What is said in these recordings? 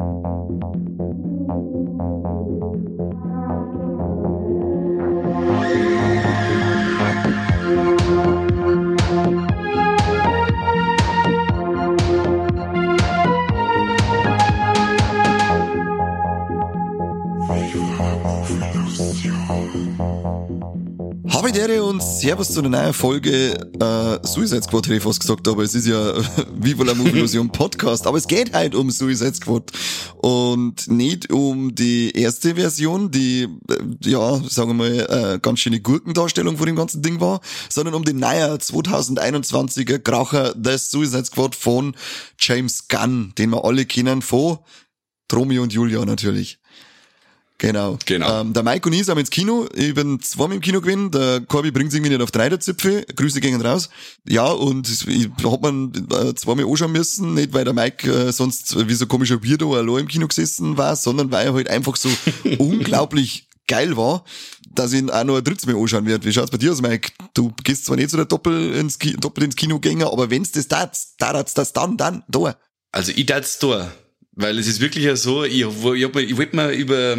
you Servus zu einer neuen Folge äh, Suicide Squad, hätte ich fast gesagt, aber es ist ja Viva la Illusion Podcast, aber es geht halt um Suicide Squad und nicht um die erste Version, die, äh, ja, sagen wir mal, äh, ganz schöne Gurkendarstellung von dem ganzen Ding war, sondern um den neuen 2021er Kracher The Suicide Squad von James Gunn, den wir alle kennen von Romeo und Julia natürlich. Genau. Genau. Ähm, der Mike und ich sind ins Kino. Ich bin zweimal im Kino gewesen. Der Corby bringt irgendwie nicht auf drei der Zipfel. Grüße gehen raus. Ja, und ich hab man äh, zweimal anschauen müssen. Nicht, weil der Mike äh, sonst wie so komischer Weirdo allein im Kino gesessen war, sondern weil er halt einfach so unglaublich geil war, dass ich ihn auch noch ein drittes Mal anschauen werde. Wie schaut's bei dir aus, Mike? Du gehst zwar nicht so der Doppel ins, Ki Doppel ins Kino gänger, aber wenn's das tat, tat das dann, dann, da. Also ich darf's da. Weil es ist wirklich ja so, ich, ich, ich wollte mal über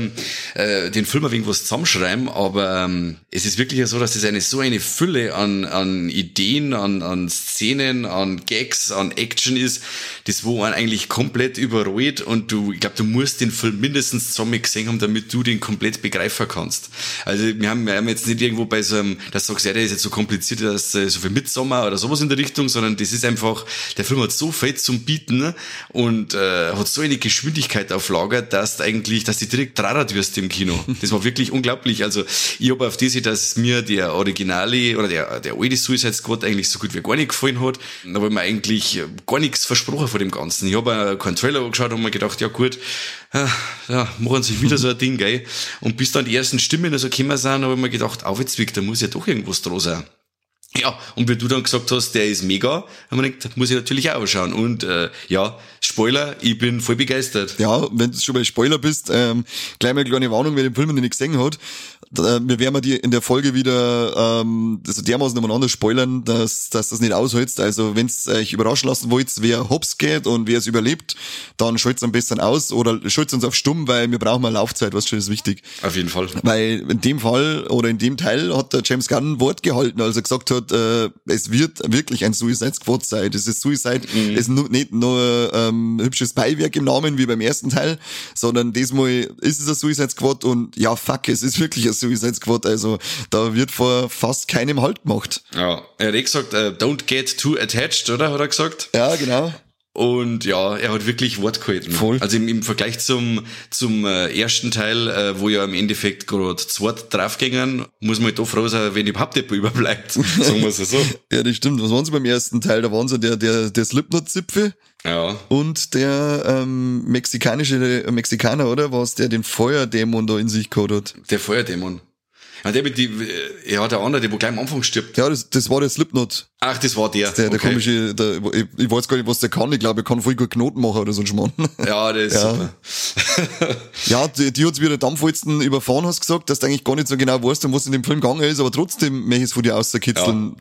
äh, den Film ein wenig was zusammenschreiben, aber ähm, es ist wirklich ja so, dass es eine so eine Fülle an, an Ideen, an, an Szenen, an Gags, an Action ist, das wo man eigentlich komplett überrollt und du, ich glaube, du musst den Film mindestens zusammen gesehen haben, damit du den komplett begreifen kannst. Also wir haben, wir haben jetzt nicht irgendwo bei so einem, das sagst ja, der ist jetzt so kompliziert, dass äh, so viel Midsommer oder sowas in der Richtung, sondern das ist einfach, der Film hat so viel zum Bieten und äh, hat so eine Geschwindigkeit auf Lager, dass du eigentlich, dass du direkt trarrat wirst im Kino. Das war wirklich unglaublich. Also ich habe auf diese, dass mir der Originale oder der, der alte Suicide Squad eigentlich so gut wie gar nicht gefallen hat. Da habe ich mir eigentlich gar nichts versprochen von dem Ganzen. Ich habe keinen Trailer angeschaut und mir gedacht, ja gut, ja, machen sich wieder so ein Ding, gell. Und bis dann die ersten Stimmen also gekommen sind, habe ich mir gedacht, Aufwärtsweg, da muss ja doch irgendwas dran sein. Ja, und wie du dann gesagt hast, der ist mega, haben wir gedacht, muss ich natürlich auch schauen. Und äh, ja, Spoiler, ich bin voll begeistert. Ja, wenn du schon bei Spoiler bist, ähm, gleich mal eine kleine Warnung, wer den Film noch nicht gesehen hat. Äh, wir werden die in der Folge wieder ähm, also dermaßen umeinander spoilern, dass, dass das nicht aushältst. Also wenn ihr euch überraschen lassen wollt, wer hops geht und wer es überlebt, dann schalt's am besten aus oder schalt's uns auf stumm, weil wir brauchen mal Laufzeit, was schon ist wichtig. Auf jeden Fall. Weil in dem Fall oder in dem Teil hat der James Gunn ein Wort gehalten, als er gesagt hat, äh, es wird wirklich ein Suicide Squad sein. Das ist Suicide, mhm. ist nicht nur ähm, hübsches Beiwerk im Namen wie beim ersten Teil, sondern diesmal ist es ein Suicide Squad und ja, fuck, es ist wirklich ein Suicide Squad. Also da wird vor fast keinem Halt gemacht. Ja, er hat eh gesagt, uh, don't get too attached, oder? Hat er gesagt? Ja, genau. Und ja, er hat wirklich Wort gehalten. Voll. Also im, im Vergleich zum, zum äh, ersten Teil, äh, wo ja im Endeffekt gerade zwei draufgängen, muss man halt da froh sein, wenn überhaupt jemand überbleibt. Sagen wir es so. ja, das stimmt. Was waren sie beim ersten Teil? Da waren sie der, der, der Slipknot-Zipfel. Ja. Und der ähm, mexikanische äh, Mexikaner, oder? Was der den Feuerdämon da in sich gehabt hat. Der Feuerdämon. Ja, der mit die, ja, der andere, der wo gleich am Anfang stirbt. Ja, das, das war der Slipknot. Ach, das war der. Der, der okay. komische, der, ich, ich weiß gar nicht, was der kann. Ich glaube, er kann voll gut Knoten machen oder so ein Schmarrn. Ja, das ist Ja. super. Ja, die, die hat's wieder Dampfwalzen überfahren, hast gesagt, dass du eigentlich gar nicht so genau weißt, um was in dem Film gegangen ist, aber trotzdem möchte ich es von dir auskitzeln.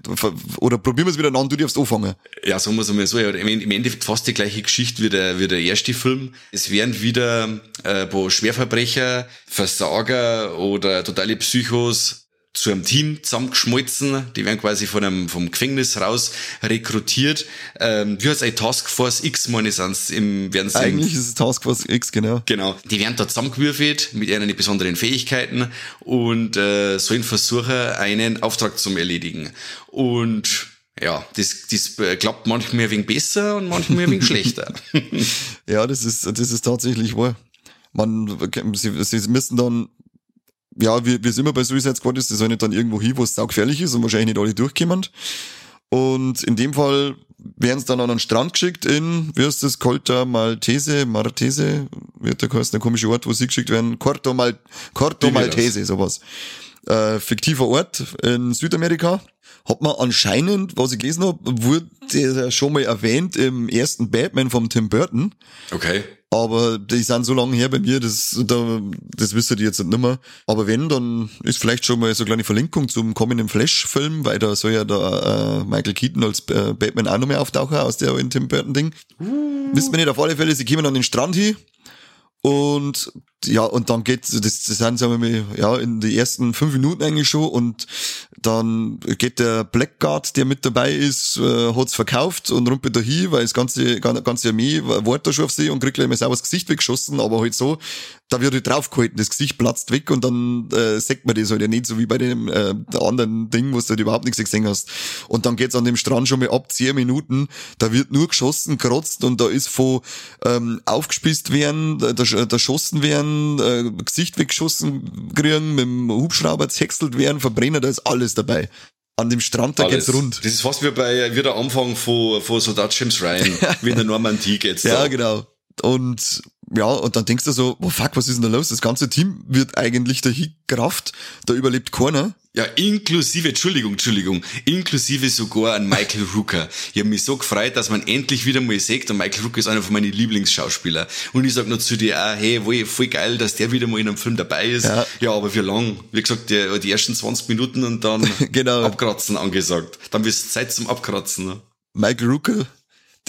Oder probieren wir es wieder an, du darfst anfangen. Ja, sagen wir es einmal so, ja, im Endeffekt fast die gleiche Geschichte wie der, wie der erste Film. Es werden wieder äh, ein paar Schwerverbrecher, Versager oder totale Psychos zu einem Team zusammengeschmolzen. Die werden quasi von einem, vom Gefängnis raus rekrutiert. Ähm, wie heißt eine Taskforce X, meine sind's im, werden sie Eigentlich ist es Taskforce X, genau. Genau. Die werden da zusammengewürfelt mit ihren besonderen Fähigkeiten und äh, sollen versuchen, einen Auftrag zu erledigen. Und ja, das, das äh, klappt manchmal wenig besser und manchmal wenig schlechter. Ja, das ist, das ist tatsächlich wahr. Man, sie, sie müssen dann, ja, wie, wie es immer bei Suicide Squad ist, die sollen nicht dann irgendwo hin, wo es saugefährlich ist und wahrscheinlich nicht alle durchkommen. Und in dem Fall werden sie dann an einen Strand geschickt in, wie heißt das, Colta Maltese, Martese, wird der heißt, der komische Ort, wo sie geschickt werden, Corto, Mal, Corto Maltese, sowas. Äh, fiktiver Ort in Südamerika. Hat man anscheinend, was ich gelesen habe, wurde schon mal erwähnt im ersten Batman vom Tim Burton. Okay. Aber die sind so lange her bei mir, das, da, das wisst ihr jetzt nicht mehr. Aber wenn, dann ist vielleicht schon mal so eine kleine Verlinkung zum kommenden Flash-Film, weil da soll ja der äh, Michael Keaton als äh, Batman auch noch mehr auftauchen aus der alten Tim Burton-Ding. Wisst man nicht, auf alle Fälle, sie kommen an den Strand hin Und ja, und dann geht das, das sind, sagen wir mal, ja, in die ersten fünf Minuten eigentlich schon. Und dann geht der Blackguard, der mit dabei ist, äh, hat's verkauft und rumpelt da hin, weil das ganze, ganze Armee wartet da schon auf sie und kriegt gleich mal sauber das Gesicht weggeschossen, aber halt so, da wird halt draufgehalten, das Gesicht platzt weg und dann äh, sagt man das halt ja nicht, so wie bei dem äh, anderen Ding, wo du halt überhaupt nichts gesehen hast. Und dann geht's an dem Strand schon mal ab zehn Minuten, da wird nur geschossen, gerotzt und da ist von ähm, aufgespießt werden, da, da schossen werden, äh, Gesicht weggeschossen kriegen, mit dem Hubschrauber zerhäckselt werden, verbrennen, da ist alles dabei. An dem Strand, da alles. geht's rund. Das ist fast wie bei, wie der Anfang von, von Soldat James Ryan, wie in der Normandie geht's Ja, da. genau. Und ja, und dann denkst du so, oh fuck, was ist denn da los? Das ganze Team wird eigentlich dahin gerafft, da überlebt keiner. Ja, inklusive, Entschuldigung, Entschuldigung, inklusive sogar an Michael Rooker. Ich habe mich so gefreut, dass man endlich wieder mal sagt, und Michael Rooker ist einer von meinen Lieblingsschauspieler. Und ich sag nur zu dir auch, hey, voll, voll geil, dass der wieder mal in einem Film dabei ist. Ja, ja aber wie lang? Wie gesagt, die, die ersten 20 Minuten und dann genau. abkratzen angesagt. Dann bist Zeit zum Abkratzen. Ne? Michael Rooker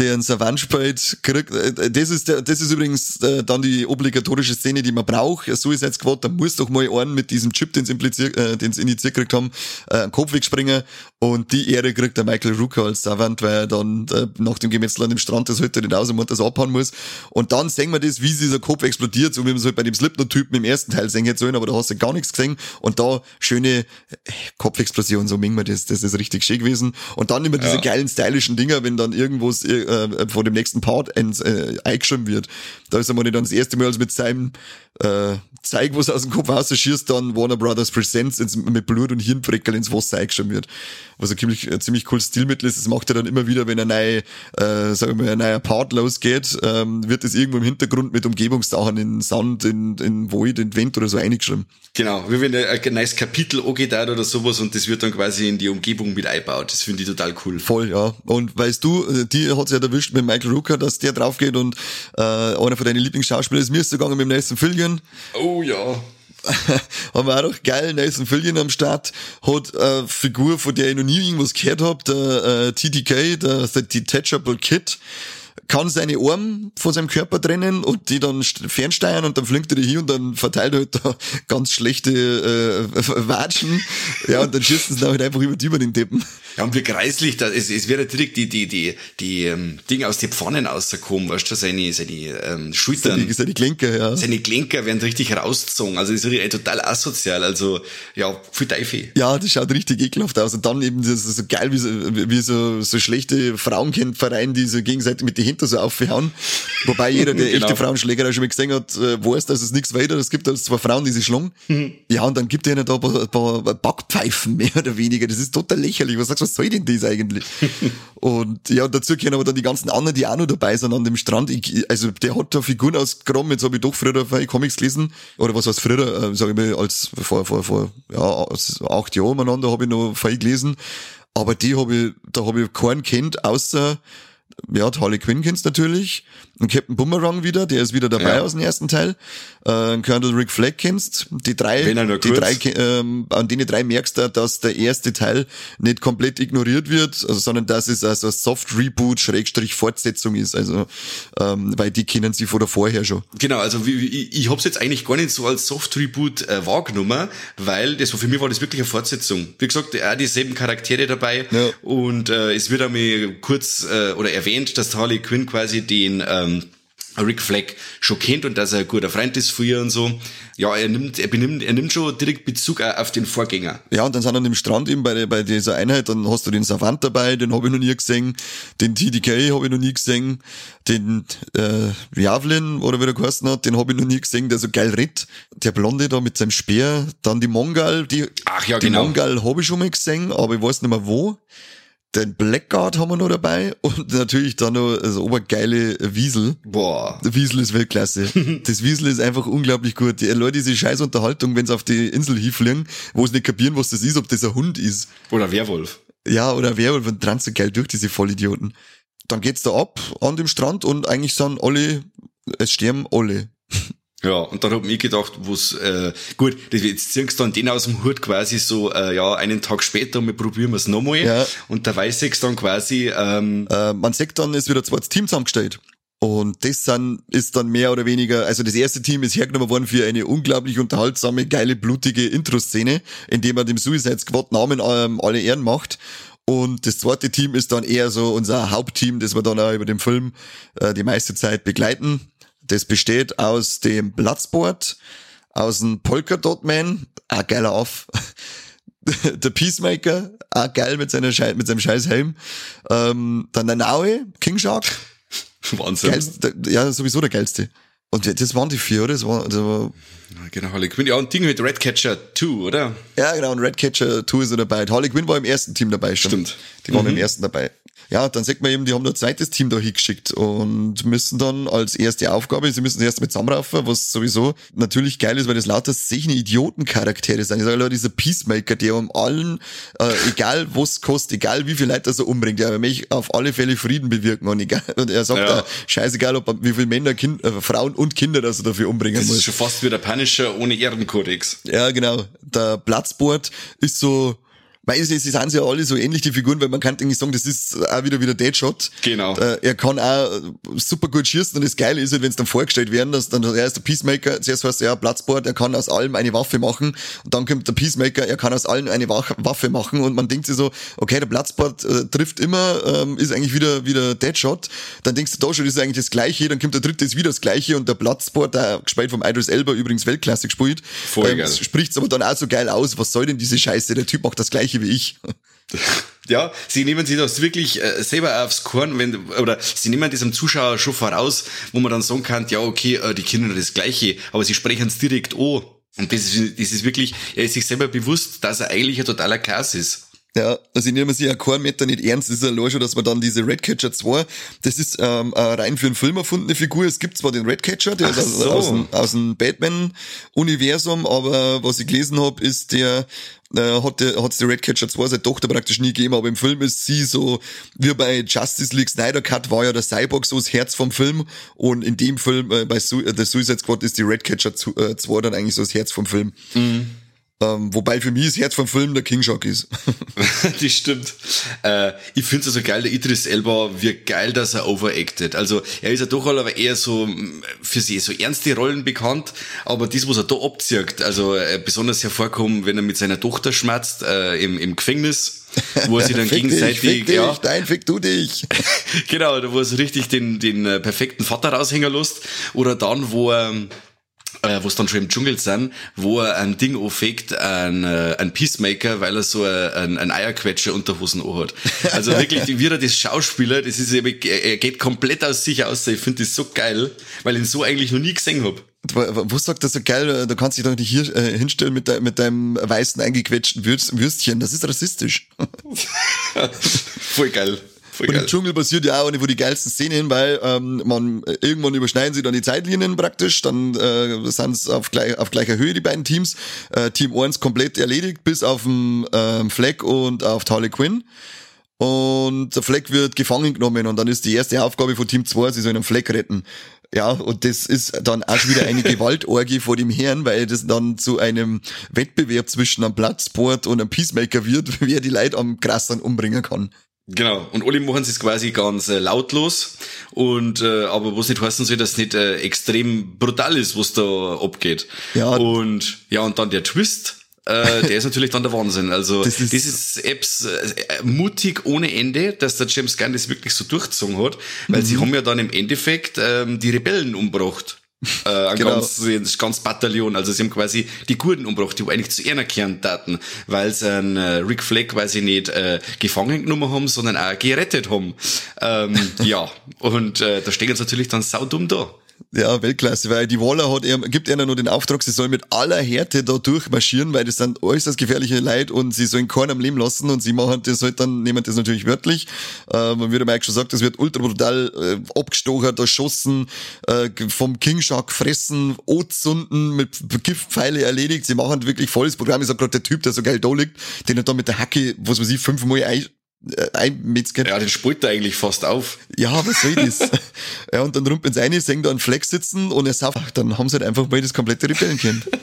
der einen Savant spielt, kriegt, äh, das ist, der, das ist übrigens äh, dann die obligatorische Szene, die man braucht. So ist jetzt Squad, da muss doch mal einen mit diesem Chip, den sie impliziert, äh, den sie initiiert gekriegt haben, äh, einen Kopf wegspringen und die Ehre kriegt der Michael Rooker als Savant, weil er dann äh, nach dem Gemetzel an dem Strand das heute nicht aus und das abhauen muss. Und dann sehen wir das, wie dieser Kopf explodiert, so wie man es halt bei dem Slipknot-Typen im ersten Teil sehen hätte sollen, aber da hast du gar nichts gesehen. Und da schöne äh, Kopfexplosion, so mengen wir das, das ist richtig schön gewesen. Und dann immer diese ja. geilen, stylischen Dinger, wenn dann irgendwo äh, vor dem nächsten Part äh, eingeschrieben wird. Da ist einmal dann das erste Mal als mit seinem äh, Zeig, was aus dem Kopf rausschießt, dann Warner Brothers Presents ins, mit Blut und Hirnpreckel ins Wasser eingeschrieben wird. Was ein ziemlich, ein ziemlich cooles Stilmittel ist. Das macht er dann immer wieder, wenn ein neuer, äh, sagen wir mal, ein neuer Part losgeht, ähm, wird das irgendwo im Hintergrund mit Umgebungssachen in Sand, in, in Void, in Wind oder so eingeschrieben. Genau, wie wenn ein, ein neues Kapitel angeht oder sowas und das wird dann quasi in die Umgebung mit einbaut. Das finde ich total cool. Voll, ja. Und weißt du, äh, die hat's ja erwischt mit Michael Rooker, dass der drauf geht und äh, einer von deinen Lieblingsschauspielern ist mir ist gegangen mit dem nächsten Fillion. Oh ja. haben wir auch noch geil, Nathan Fillion am Start, hat eine Figur, von der ich noch nie irgendwas gehört habe, der äh, TDK, der The Detachable Kid, kann seine Arme von seinem Körper trennen und die dann fernsteuern und dann flinkt er die hier und dann verteilt er halt da ganz schlechte äh, Watschen. Ja, und dann schießen sie dann halt einfach über die über den Deppen. Ja, und wie kreislich, da, es, es wird direkt die, die, die, die ähm, Dinge aus den Pfannen rausgekommen, weißt du, seine, seine ähm, Schultern. Seine, seine Klinker, ja. Seine Klinker werden richtig rausgezogen. Also das ist richtig, total asozial. Also ja, viel Teufel. Ja, das schaut richtig ekelhaft aus. Und dann eben das ist so geil, wie so, wie so, so schlechte Frauenkämpfereien, die so gegenseitig mit den Hinter so aufhauen. Wobei jeder, der genau. echte Frauenschläger schon mal gesehen hat, äh, weiß, dass es nichts weiter. Es gibt also zwei Frauen, die sich schlagen. Mhm. Ja, und dann gibt ihnen da ein paar, ein paar Backpfeifen, mehr oder weniger. Das ist total lächerlich. Was sagst was soll denn das eigentlich? und ja, dazu gehören aber dann die ganzen anderen, die auch noch dabei sind an dem Strand. Ich, also der hat da Figuren ausgegraben, jetzt habe ich doch früher bei Comics gelesen, oder was heißt früher, äh, sage ich mal, als vor, vor, vor ja, acht Jahren umeinander habe ich noch viel gelesen. Aber die habe ich, da habe ich keinen kennt, außer ja, Harley Quinn kennst natürlich. Und Captain Boomerang wieder, der ist wieder dabei ja. aus dem ersten Teil. Äh, Colonel Rick Flag kennst. Die drei, die drei ähm, an denen drei merkst du, dass der erste Teil nicht komplett ignoriert wird, also, sondern dass es also Soft Reboot Schrägstrich Fortsetzung ist. Also, ähm, weil die kennen sie von der vorher schon. Genau, also wie, ich, ich hab's jetzt eigentlich gar nicht so als Soft Reboot äh, wahrgenommen, weil das für mich war das wirklich eine Fortsetzung. Wie gesagt, auch dieselben Charaktere dabei ja. und äh, es wird einmal kurz äh, oder erwähnt, dass Harley Quinn quasi den ähm, Rick Fleck schon kennt und dass er ein guter Freund ist für ihr und so. Ja, er nimmt, er benimmt, er nimmt schon direkt Bezug auf den Vorgänger. Ja, und dann sind an dem Strand eben bei, bei dieser Einheit, dann hast du den Savant dabei, den habe ich noch nie gesehen, den TDK habe ich noch nie gesehen, den äh, Javlin, oder wie der geheißen hat, den habe ich noch nie gesehen, der so geil ritt. Der Blonde da mit seinem Speer, dann die Mongal, die, Ach ja, die genau. Mongal habe ich schon mal gesehen, aber ich weiß nicht mehr wo den Blackguard haben wir noch dabei und natürlich dann noch das obergeile Wiesel. Boah. Der Wiesel ist Weltklasse. das Wiesel ist einfach unglaublich gut. Die Leute, diese scheiß Unterhaltung, wenn sie auf die Insel hinfliegen, wo sie nicht kapieren, was das ist, ob das ein Hund ist. Oder Werwolf. Ja, oder Werwolf und dran so geil durch, diese Vollidioten. Dann geht's da ab an dem Strand und eigentlich sind alle, es sterben alle. Ja, und dann hab ich gedacht, was äh, gut, jetzt ziehst du dann den aus dem Hut quasi so, äh, ja, einen Tag später und wir probieren es nochmal. Ja. Und da weiß ich dann quasi, ähm, äh, man sagt dann, ist wieder zweites Team zusammengestellt. Und das dann ist dann mehr oder weniger, also das erste Team ist hergenommen worden für eine unglaublich unterhaltsame, geile, blutige Intro-Szene, indem er dem Suicide Squad Namen ähm, alle Ehren macht. Und das zweite Team ist dann eher so unser Hauptteam, das wir dann auch über den Film äh, die meiste Zeit begleiten. Das besteht aus dem Bloodsport, aus dem Polka Dot Man, ein geiler Off, der Peacemaker, auch geil mit, seiner Schei mit seinem scheiß Helm, ähm, dann der Naue, King Shark, Wahnsinn. geilste, ja sowieso der geilste. Und das waren die vier, oder? Das war, das war Genau, Harley Quinn. Ja, und Ding mit Redcatcher 2, oder? Ja, genau, und Redcatcher 2 ist so dabei. Harley Quinn war im ersten Team dabei, stimmt. Stimmt. Die waren im ersten dabei. Ja, dann sieht man eben, die haben ein zweites Team da hingeschickt und müssen dann als erste Aufgabe, sie müssen erst mit zusammenraufen, was sowieso natürlich geil ist, weil das lauter sechne Idiotencharaktere sind. Ich sage dieser Peacemaker, der um allen, äh, egal was kostet, egal wie viel Leute er so umbringt, der möchte auf alle Fälle Frieden bewirken und egal, und er sagt Ja. da, scheißegal, ob er, wie viele Männer, kind, äh, Frauen und Kinder, dass er dafür umbringen Das muss. ist schon fast wie der Punisher ohne Ehrenkodex. Ja, genau. Der Platzboard ist so, weil sie sind ja alle so ähnlich, die Figuren, weil man kann eigentlich sagen, das ist auch wieder wieder Deadshot. Genau. Äh, er kann auch super gut schießen und das Geile ist halt, wenn es dann vorgestellt werden, dass dann, er ist der Peacemaker, zuerst heißt er, ja, Platzboard, er kann aus allem eine Waffe machen und dann kommt der Peacemaker, er kann aus allem eine Waffe machen und man denkt sich so, okay, der Platzboard äh, trifft immer, ähm, ist eigentlich wieder, wieder Deadshot, dann denkst du da schon, das ist eigentlich das Gleiche, dann kommt der dritte, ist wieder das Gleiche und der Platzboard, der gespielt vom Idris Elba übrigens Weltklasse gespielt, Voll geil. spricht's aber dann auch so geil aus, was soll denn diese Scheiße, der Typ macht das Gleiche wie ich. Ja, sie nehmen sich das wirklich äh, selber aufs Korn, wenn, oder sie nehmen das dem Zuschauer schon voraus, wo man dann sagen kann, ja, okay, äh, die Kinder das Gleiche, aber sie sprechen es direkt an. Und das ist, das ist wirklich, er ist sich selber bewusst, dass er eigentlich ein totaler Chaos ist. Ja, also ich nehme sich ja keinen Meter nicht ernst. Das ist ja schon, dass man dann diese Redcatcher 2, das ist ähm, eine rein für einen Film erfundene Figur. Es gibt zwar den Redcatcher, der Ach ist aus, aus, dem, aus dem Batman-Universum, aber was ich gelesen habe, ist der äh, hat hat's die Redcatcher 2 seine Tochter praktisch nie gegeben, aber im Film ist sie so, wie bei Justice League Snyder Cut war ja der Cyborg so das Herz vom Film und in dem Film, äh, bei Su äh, der Suicide Squad ist die Redcatcher 2 dann eigentlich so das Herz vom Film. Ähm, wobei für mich das Herz vom Film der King Shark ist. das stimmt. Äh, ich finde es also geil, der Idris Elba, wie geil, dass er overacted. Also er ist ja doch aber eher so mm, für sie so ernste Rollen bekannt, aber das, was er da abzieht, also äh, besonders hervorkommen, wenn er mit seiner Tochter schmerzt äh, im, im Gefängnis, wo er sich dann Fick gegenseitig, dich, fick dich, ja, nein, fick du dich. genau, da wo er so richtig den, den äh, perfekten Vater raushängen lässt. Oder dann, wo er, äh, wo es dann schon im Dschungel sind, wo er ein Ding aufegt, ein, äh, ein Peacemaker, weil er so äh, ein, ein Eierquetscher unter Hosen hat. Also wirklich, wie er das Schauspieler, das ist eben, er geht komplett aus sich aus. Ich finde das so geil, weil ich ihn so eigentlich noch nie gesehen hab. Wo sagt das so geil, du kannst dich doch nicht hier äh, hinstellen mit, de, mit deinem weißen eingequetschten Würst, Würstchen, das ist rassistisch. Voll geil. Voll Und geil. im Dschungel passiert ja auch eine von die geilsten Szenen, weil ähm, man äh, irgendwann überschneiden sie dann die Zeitlinien praktisch, dann äh, sind es auf, gleich, auf gleicher Höhe die beiden Teams. Äh, Team 1 komplett erledigt, bis auf den ähm, Fleck und auf Harley Quinn. Und der Fleck wird gefangen genommen und dann ist die erste Aufgabe von Team 2, sie sollen einen Fleck retten. Ja, und das ist dann auch wieder eine Gewaltorgie vor dem Herrn, weil das dann zu einem Wettbewerb zwischen einem Bloodsport und einem Peacemaker wird, wer die Leute am krasseren umbringen kann. Genau. Und alle machen es quasi ganz äh, lautlos. Und äh, aber was nicht heißen soll, dass es nicht äh, extrem brutal ist, was da abgeht. Ja. Und ja, und dann der Twist. äh, der ist natürlich dann der Wahnsinn. Also Das das ist- ist, Apps äh, mutig ohne Ende, dass der James Gunn das wirklich so durchgezogen hat, weil Mhm. sie haben ja dann im Endeffekt ähm, die Rebellen umgebracht. Äh, ein Genau. ganz, ganz Bataillon. Also sie haben quasi die Kurden umgebracht, die eigentlich zu einer kehren taten, weil sie einen äh, Rick Flag quasi nicht äh, gefangen genommen haben, sondern auch gerettet haben. Ähm, ja, und äh, da stehen sie natürlich dann saudumm da. Ja, Weltklasse, weil die Waller hat er, gibt einer nur den Auftrag, sie soll mit aller Härte da durchmarschieren, weil das sind äußerst gefährliche Leute und sie sollen keinen am Leben lassen und sie machen das halt dann, nehmen das natürlich wörtlich. Äh, man wird Mike schon sagt, das wird ultra brutal äh, abgestochert, erschossen, äh, vom King Shark gefressen, Ozunden mit Giftpfeile erledigt. Sie machen wirklich volles Programm. Ich sag gerade der Typ, der so geil da liegt, den er da mit der Hacke, was weiß ich, fünfmal ein, äh, einmetzget. Ja, den spult er eigentlich fast auf. Ja, was soll das? ja, und dann rumpeln sie eine, sehen da einen Fleck sitzen und er sagt, ach, dann haben sie halt einfach mal das komplette Rebellenkind.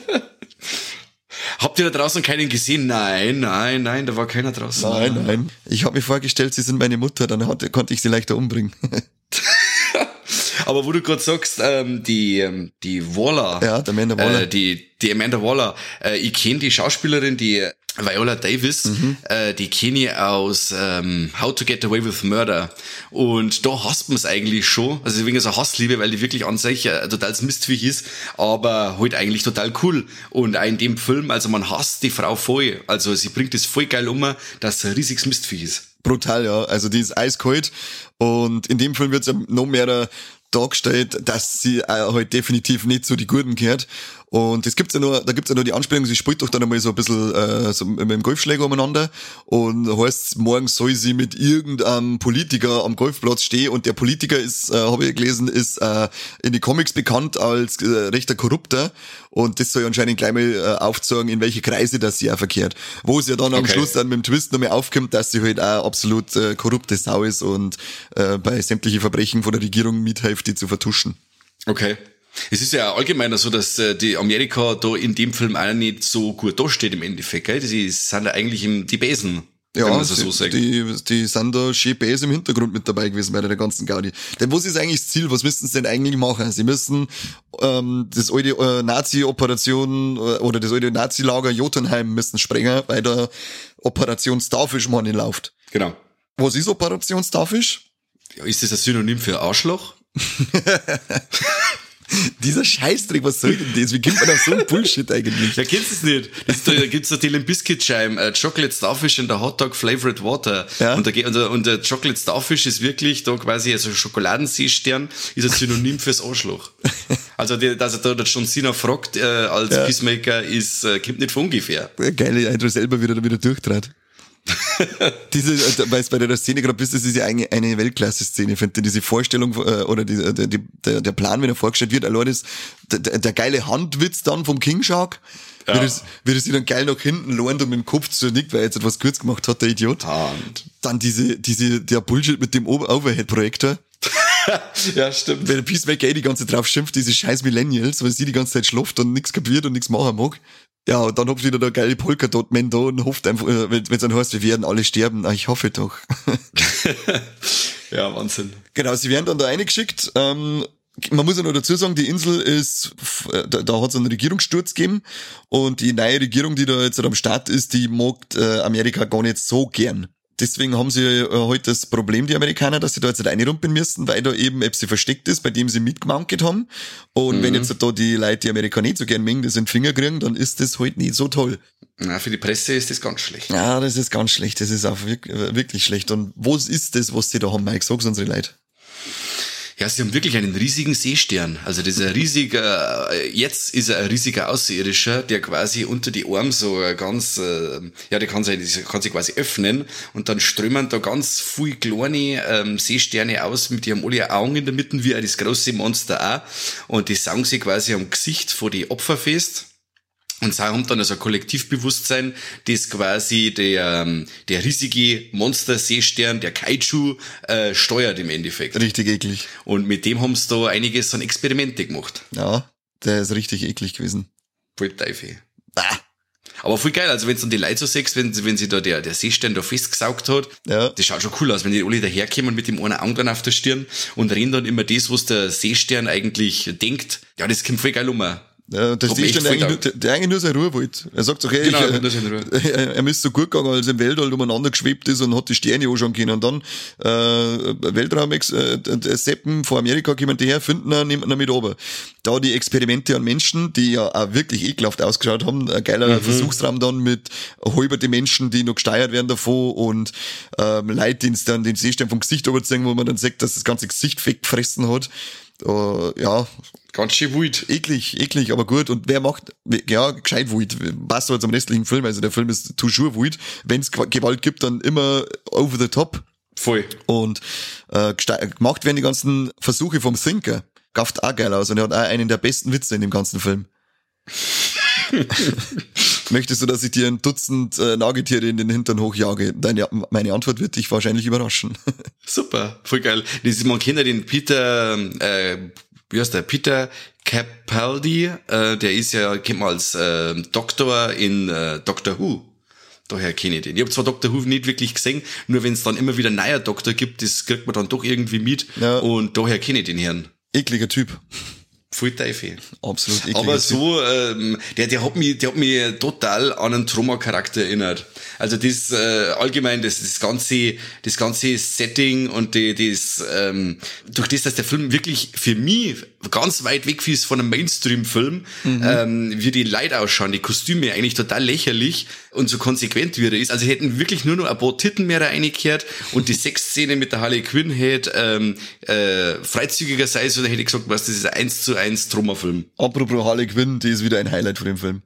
Habt ihr da draußen keinen gesehen? Nein, nein, nein, da war keiner draußen. nein, nein. Ich habe mir vorgestellt, sie sind meine Mutter, dann hatte, konnte ich sie leichter umbringen. Aber wo du gerade sagst, ähm, die, ähm, die Waller. Ja, der Amanda Waller. Äh, die, die Amanda Waller. Äh, ich kenne die Schauspielerin, die Viola Davis, Mhm. äh, die kenne ich aus ähm, How to Get Away with Murder. Und da hasst man es eigentlich schon. Also wegen so Hassliebe, weil die wirklich an sich äh, total Mistviech ist, aber halt eigentlich total cool. Und auch in dem Film, also man hasst die Frau voll. Also sie bringt es voll geil um, dass sie ein riesiges Mistviech ist. brutal, ja. Also die ist eiskalt und in dem Film wird ja noch mehr dargestellt, dass sie äh, halt definitiv nicht zu die Guten gehört. Und es gibt's ja nur, da gibt's ja nur die Anspielung, sie spielt doch dann einmal so ein bisschen äh, so mit dem Golfschläger umeinander und heißt, morgen soll sie mit irgendeinem Politiker am Golfplatz stehen und der Politiker ist, äh, habe ich gelesen, ist äh, in die Comics bekannt als äh, rechter Korrupter und das soll anscheinend gleich mal äh, aufzeigen, in welche Kreise das sie auch verkehrt. Wo es ja dann am Okay. Schluss dann mit dem Twist nochmal aufkommt, dass sie halt auch absolut äh, korrupte Sau ist und äh, bei sämtlichen Verbrechen von der Regierung mithilft, die zu vertuschen. Okay. Es ist ja allgemeiner so, dass äh, die Amerika da in dem Film auch nicht so gut dasteht im Endeffekt. Gell? Die sind ja eigentlich im, die Besen, wenn man das so die, sagt. die, die sind da schön Bäse im Hintergrund mit dabei gewesen bei der ganzen Gaudi. Denn was ist eigentlich das Ziel? Was müssen sie denn eigentlich machen? Sie müssen ähm, das alte äh, Nazi-Operation äh, oder das alte Nazi-Lager Jotunheim müssen sprengen, weil da Operation Starfish Money läuft. Genau. Was ist Operation Starfish? Ja, ist das ein Synonym für Arschloch? Dieser Scheißdreck, was soll denn das? Wie kommt man auf so ein Bullshit eigentlich? Ja, kennst du es nicht? Das da gibt's da die Limp Bizkit Scheiben, äh, Chocolate Starfish and the Hot Dog Flavored Water. Ja. Und, der, und, der, und der Chocolate Starfish ist wirklich da quasi, also Schokoladenseestern ist ein Synonym fürs Arschloch. Also, die, dass er da der John Cena fragt, äh, als Ja. Peacemaker, ist, äh, kommt nicht von ungefähr. Geile Eindruck selber wieder, wieder durchtrat. diese, äh, weil es bei der Szene gerade bist, das ist ja eine, eine Weltklasse-Szene, finde ich. Diese Vorstellung, äh, oder die, der, die, der, der Plan, wenn er vorgestellt wird, allein das, der, der, geile Handwitz dann vom King Shark, Ja. wie, das, wie das sich dann geil nach hinten lohnt und mit dem Kopf zernickt, weil er jetzt etwas kurz gemacht hat, der Idiot. Hand. Dann diese, diese, der Bullshit mit dem Over- Overhead-Projektor. Ja, stimmt. Wenn der Peacemaker eh die ganze Zeit drauf schimpft, diese scheiß Millennials, weil sie die ganze Zeit schlaft und nichts kapiert und nichts machen mag. Ja, und dann habt wieder der geile Polkadot-Man da und hofft einfach, äh, wenn es dann heißt, wir werden alle sterben. Ah, ich hoffe doch. Ja, Wahnsinn. genau, sie werden dann da reingeschickt. Ähm, man muss ja noch dazu sagen, die Insel ist, äh, da, da hat es einen Regierungssturz gegeben und die neue Regierung, die da jetzt am Start ist, die mag äh, Amerika gar nicht so gern. Deswegen haben sie äh, heute das Problem, die Amerikaner, dass sie da jetzt reinrumpeln müssen, weil da eben Epsi versteckt ist, bei dem sie mitgemankt haben. Und wenn jetzt da die Leute die Amerika nicht so gern mengen, das in den Finger kriegen, dann ist das halt nicht so toll. Na, für die Presse ist das ganz schlecht. Ja, das ist ganz schlecht. Das ist auch wirk- äh, wirklich schlecht. Und was ist das, was sie da haben, Mike? Sag's unsere Leute. Ja, sie haben wirklich einen riesigen Seestern. Also das ist ein riesiger, äh, jetzt ist er ein riesiger Außerirdischer, der quasi unter die Arme so äh, ganz, äh, ja, der kann sich, kann sich quasi öffnen und dann strömen da ganz viel kleine ähm, Seesterne aus, mit die haben alle Augen in der Mitte, wie auch das große Monster auch. Und die saugen sich quasi am Gesicht vor die Opfer fest. Und sie haben dann also ein Kollektivbewusstsein, das quasi der, ähm, der riesige Monster-Seestern, der Kaiju, äh, steuert im Endeffekt. Richtig eklig. Und mit dem haben sie da einiges an Experimente gemacht. Ja, der ist richtig eklig gewesen. Voll Teufel. Bah. Aber voll geil, also wenn du dann die Leute so siehst, wenn, wenn sie da der, der Seestern da festgesaugt hat, Ja. das schaut schon cool aus, wenn die alle daherkommen mit dem einen Auge dann auf der Stirn und reden dann immer das, was der Seestern eigentlich denkt. Ja, das kommt voll geil um. Ja, steht echt schon eigentlich der, eigentlich nur seine Ruhe wollte. Er sagt hey, Genau, ich, er er, er müsste so gut gegangen, als er im Weltall umeinander geschwebt ist und hat die Sterne anschauen können. Und dann äh, Weltraum äh, Seppen von Amerika kommen die her, finden ihn, nehmen ihn mit runter. Da die Experimente an Menschen, die ja auch wirklich ekelhaft ausgeschaut haben, ein geiler Mhm. Versuchsraum dann mit halberte Menschen, die noch gesteuert werden davon und ähm, Leute, die dann den Seestern vom Gesicht überzeugen, wo man dann sagt, dass das ganze Gesicht weggefressen hat. Äh, ja, Ganz schön wild. eklig, eklig, aber gut. Und wer macht, ja, gescheit wild. Passt halt zum restlichen Film. Also der Film ist toujours wild. Wenn es Gewalt gibt, dann immer over the top. Voll. Und äh, gemacht werden die ganzen Versuche vom Thinker. Gafft auch geil aus. Und er hat auch einen der besten Witze in dem ganzen Film. Möchtest du, dass ich dir ein Dutzend äh, Nagetiere in den Hintern hochjage? Deine, meine Antwort wird dich wahrscheinlich überraschen. Super, voll geil. Das, man kennt ja den Peter, äh, wie heißt der? Peter Capaldi, äh, der ist ja, kennt man als äh, Doktor in äh, Doctor Who. Daher kenne ich den. Ich habe zwar Doctor Who nicht wirklich gesehen, nur wenn es dann immer wieder neuer Doktor gibt, das kriegt man dann doch irgendwie mit. Ja. Und daher kenne ich den Herrn. Ekliger Typ. Voll Teufel. Absolut ekliger Aber so, ähm, der, der hat mich, der hat mich total an einen Troma-Charakter erinnert. Also das äh, allgemein, das, das ganze, das ganze Setting und die, das, ähm, durch das, dass der Film wirklich für mich ganz weit weg ist von einem Mainstream-Film, ähm, wie die Leute ausschauen, die Kostüme eigentlich total lächerlich und so konsequent wie er ist. Also hätten wirklich nur noch ein paar Titten mehr reingekehrt und die Sexszene mit der Harley Quinn hätte ähm, äh, freizügiger sein sollen, hätte ich gesagt, was das ist ein 1 zu 1 Troma-Film. Apropos Harley Quinn, die ist wieder ein Highlight von dem Film.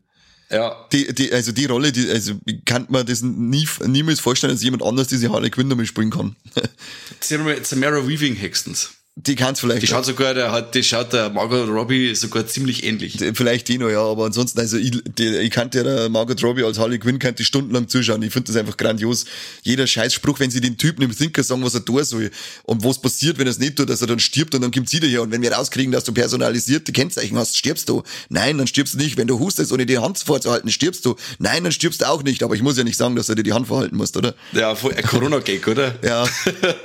Ja. Die, die, also die Rolle, die, also ich kann mir das nie, niemals vorstellen, dass jemand anders diese Harley Quinn damit spielen kann. Samara Weaving Hextons. Die kann's vielleicht. Die schaut sogar, der hat, die schaut der Margot Robbie sogar ziemlich ähnlich. Vielleicht die noch, ja, aber ansonsten, also ich, die, ich kannte der Margot Robbie als Harley Quinn, könnte ich stundenlang zuschauen. Ich finde das einfach grandios. Jeder Scheißspruch, wenn sie den Typen im Thinker sagen, was er tun soll und was passiert, wenn er es nicht tut, dass er dann stirbt und dann kommt sie daher und wenn wir rauskriegen, dass du personalisierte Kennzeichen hast, stirbst du. Nein, dann stirbst du nicht. Wenn du hustest, ohne die Hand vorzuhalten, stirbst du. Nein, dann stirbst du auch nicht. Aber ich muss ja nicht sagen, dass du dir die Hand vorhalten musst, oder? Ja, Corona-Gag, oder? Ja,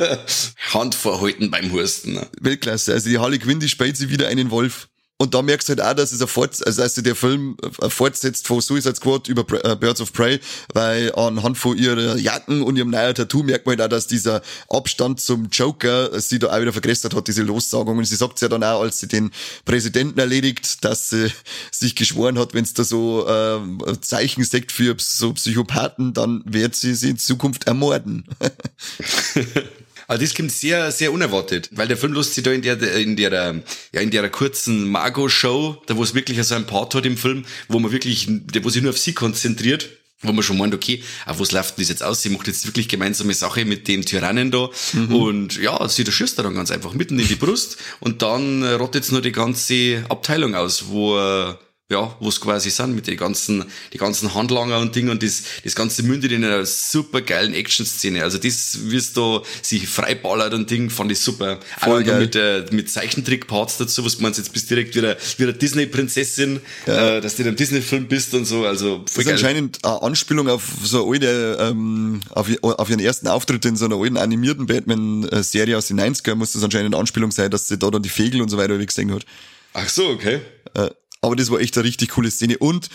Hand vorhalten beim Husten. Ne? Weltklasse. Also die Harley Quinn, die spielt sie wieder einen Wolf. Und da merkst du halt auch, dass es ein Fort, also dass der Film äh, fortsetzt von Suicide Squad über äh, Birds of Prey, weil anhand von ihrer Jacken und ihrem neuen Tattoo merkt man halt auch, dass dieser Abstand zum Joker sie da auch wieder vergrößert hat, diese Lossagung. Und sie sagt ja dann auch, als sie den Präsidenten erledigt, dass sie sich geschworen hat, wenn es da so äh, Zeichen sagt für so Psychopathen, dann wird sie sie in Zukunft ermorden. Also das kommt sehr, sehr unerwartet, weil der Film lässt sich da in der, in der, ja, in der kurzen Margot-Show, da wo es wirklich so ein Part hat im Film, wo man wirklich, wo sich nur auf sie konzentriert, wo man schon meint, okay, auf was läuft denn das jetzt aus? Sie macht jetzt wirklich gemeinsame Sache mit dem Tyrannen da. Und ja, sie schießt da dann ganz einfach mitten in die Brust. Und dann äh, rottet's nur die ganze Abteilung aus, wo äh, ja, wo es quasi sind mit den ganzen, die ganzen Handlanger und Ding und das, das ganze mündet in einer super geilen Action-Szene. Also das, wie es da sich freiballert und Ding, fand ich super. Voll Auch mit, äh, mit Zeichentrick-Parts dazu, was meinst jetzt bist direkt wieder, wieder Disney-Prinzessin, äh, dass du in einem Disney-Film bist und so, also Das voll ist geil. anscheinend eine Anspielung auf so eine alte, ähm, auf, auf ihren ersten Auftritt in so einer alten animierten Batman-Serie aus den 90er muss das anscheinend eine Anspielung sein, dass sie da dann die Fegel und so weiter gesehen hat. Ach so, okay. Äh, aber das war echt eine richtig coole Szene und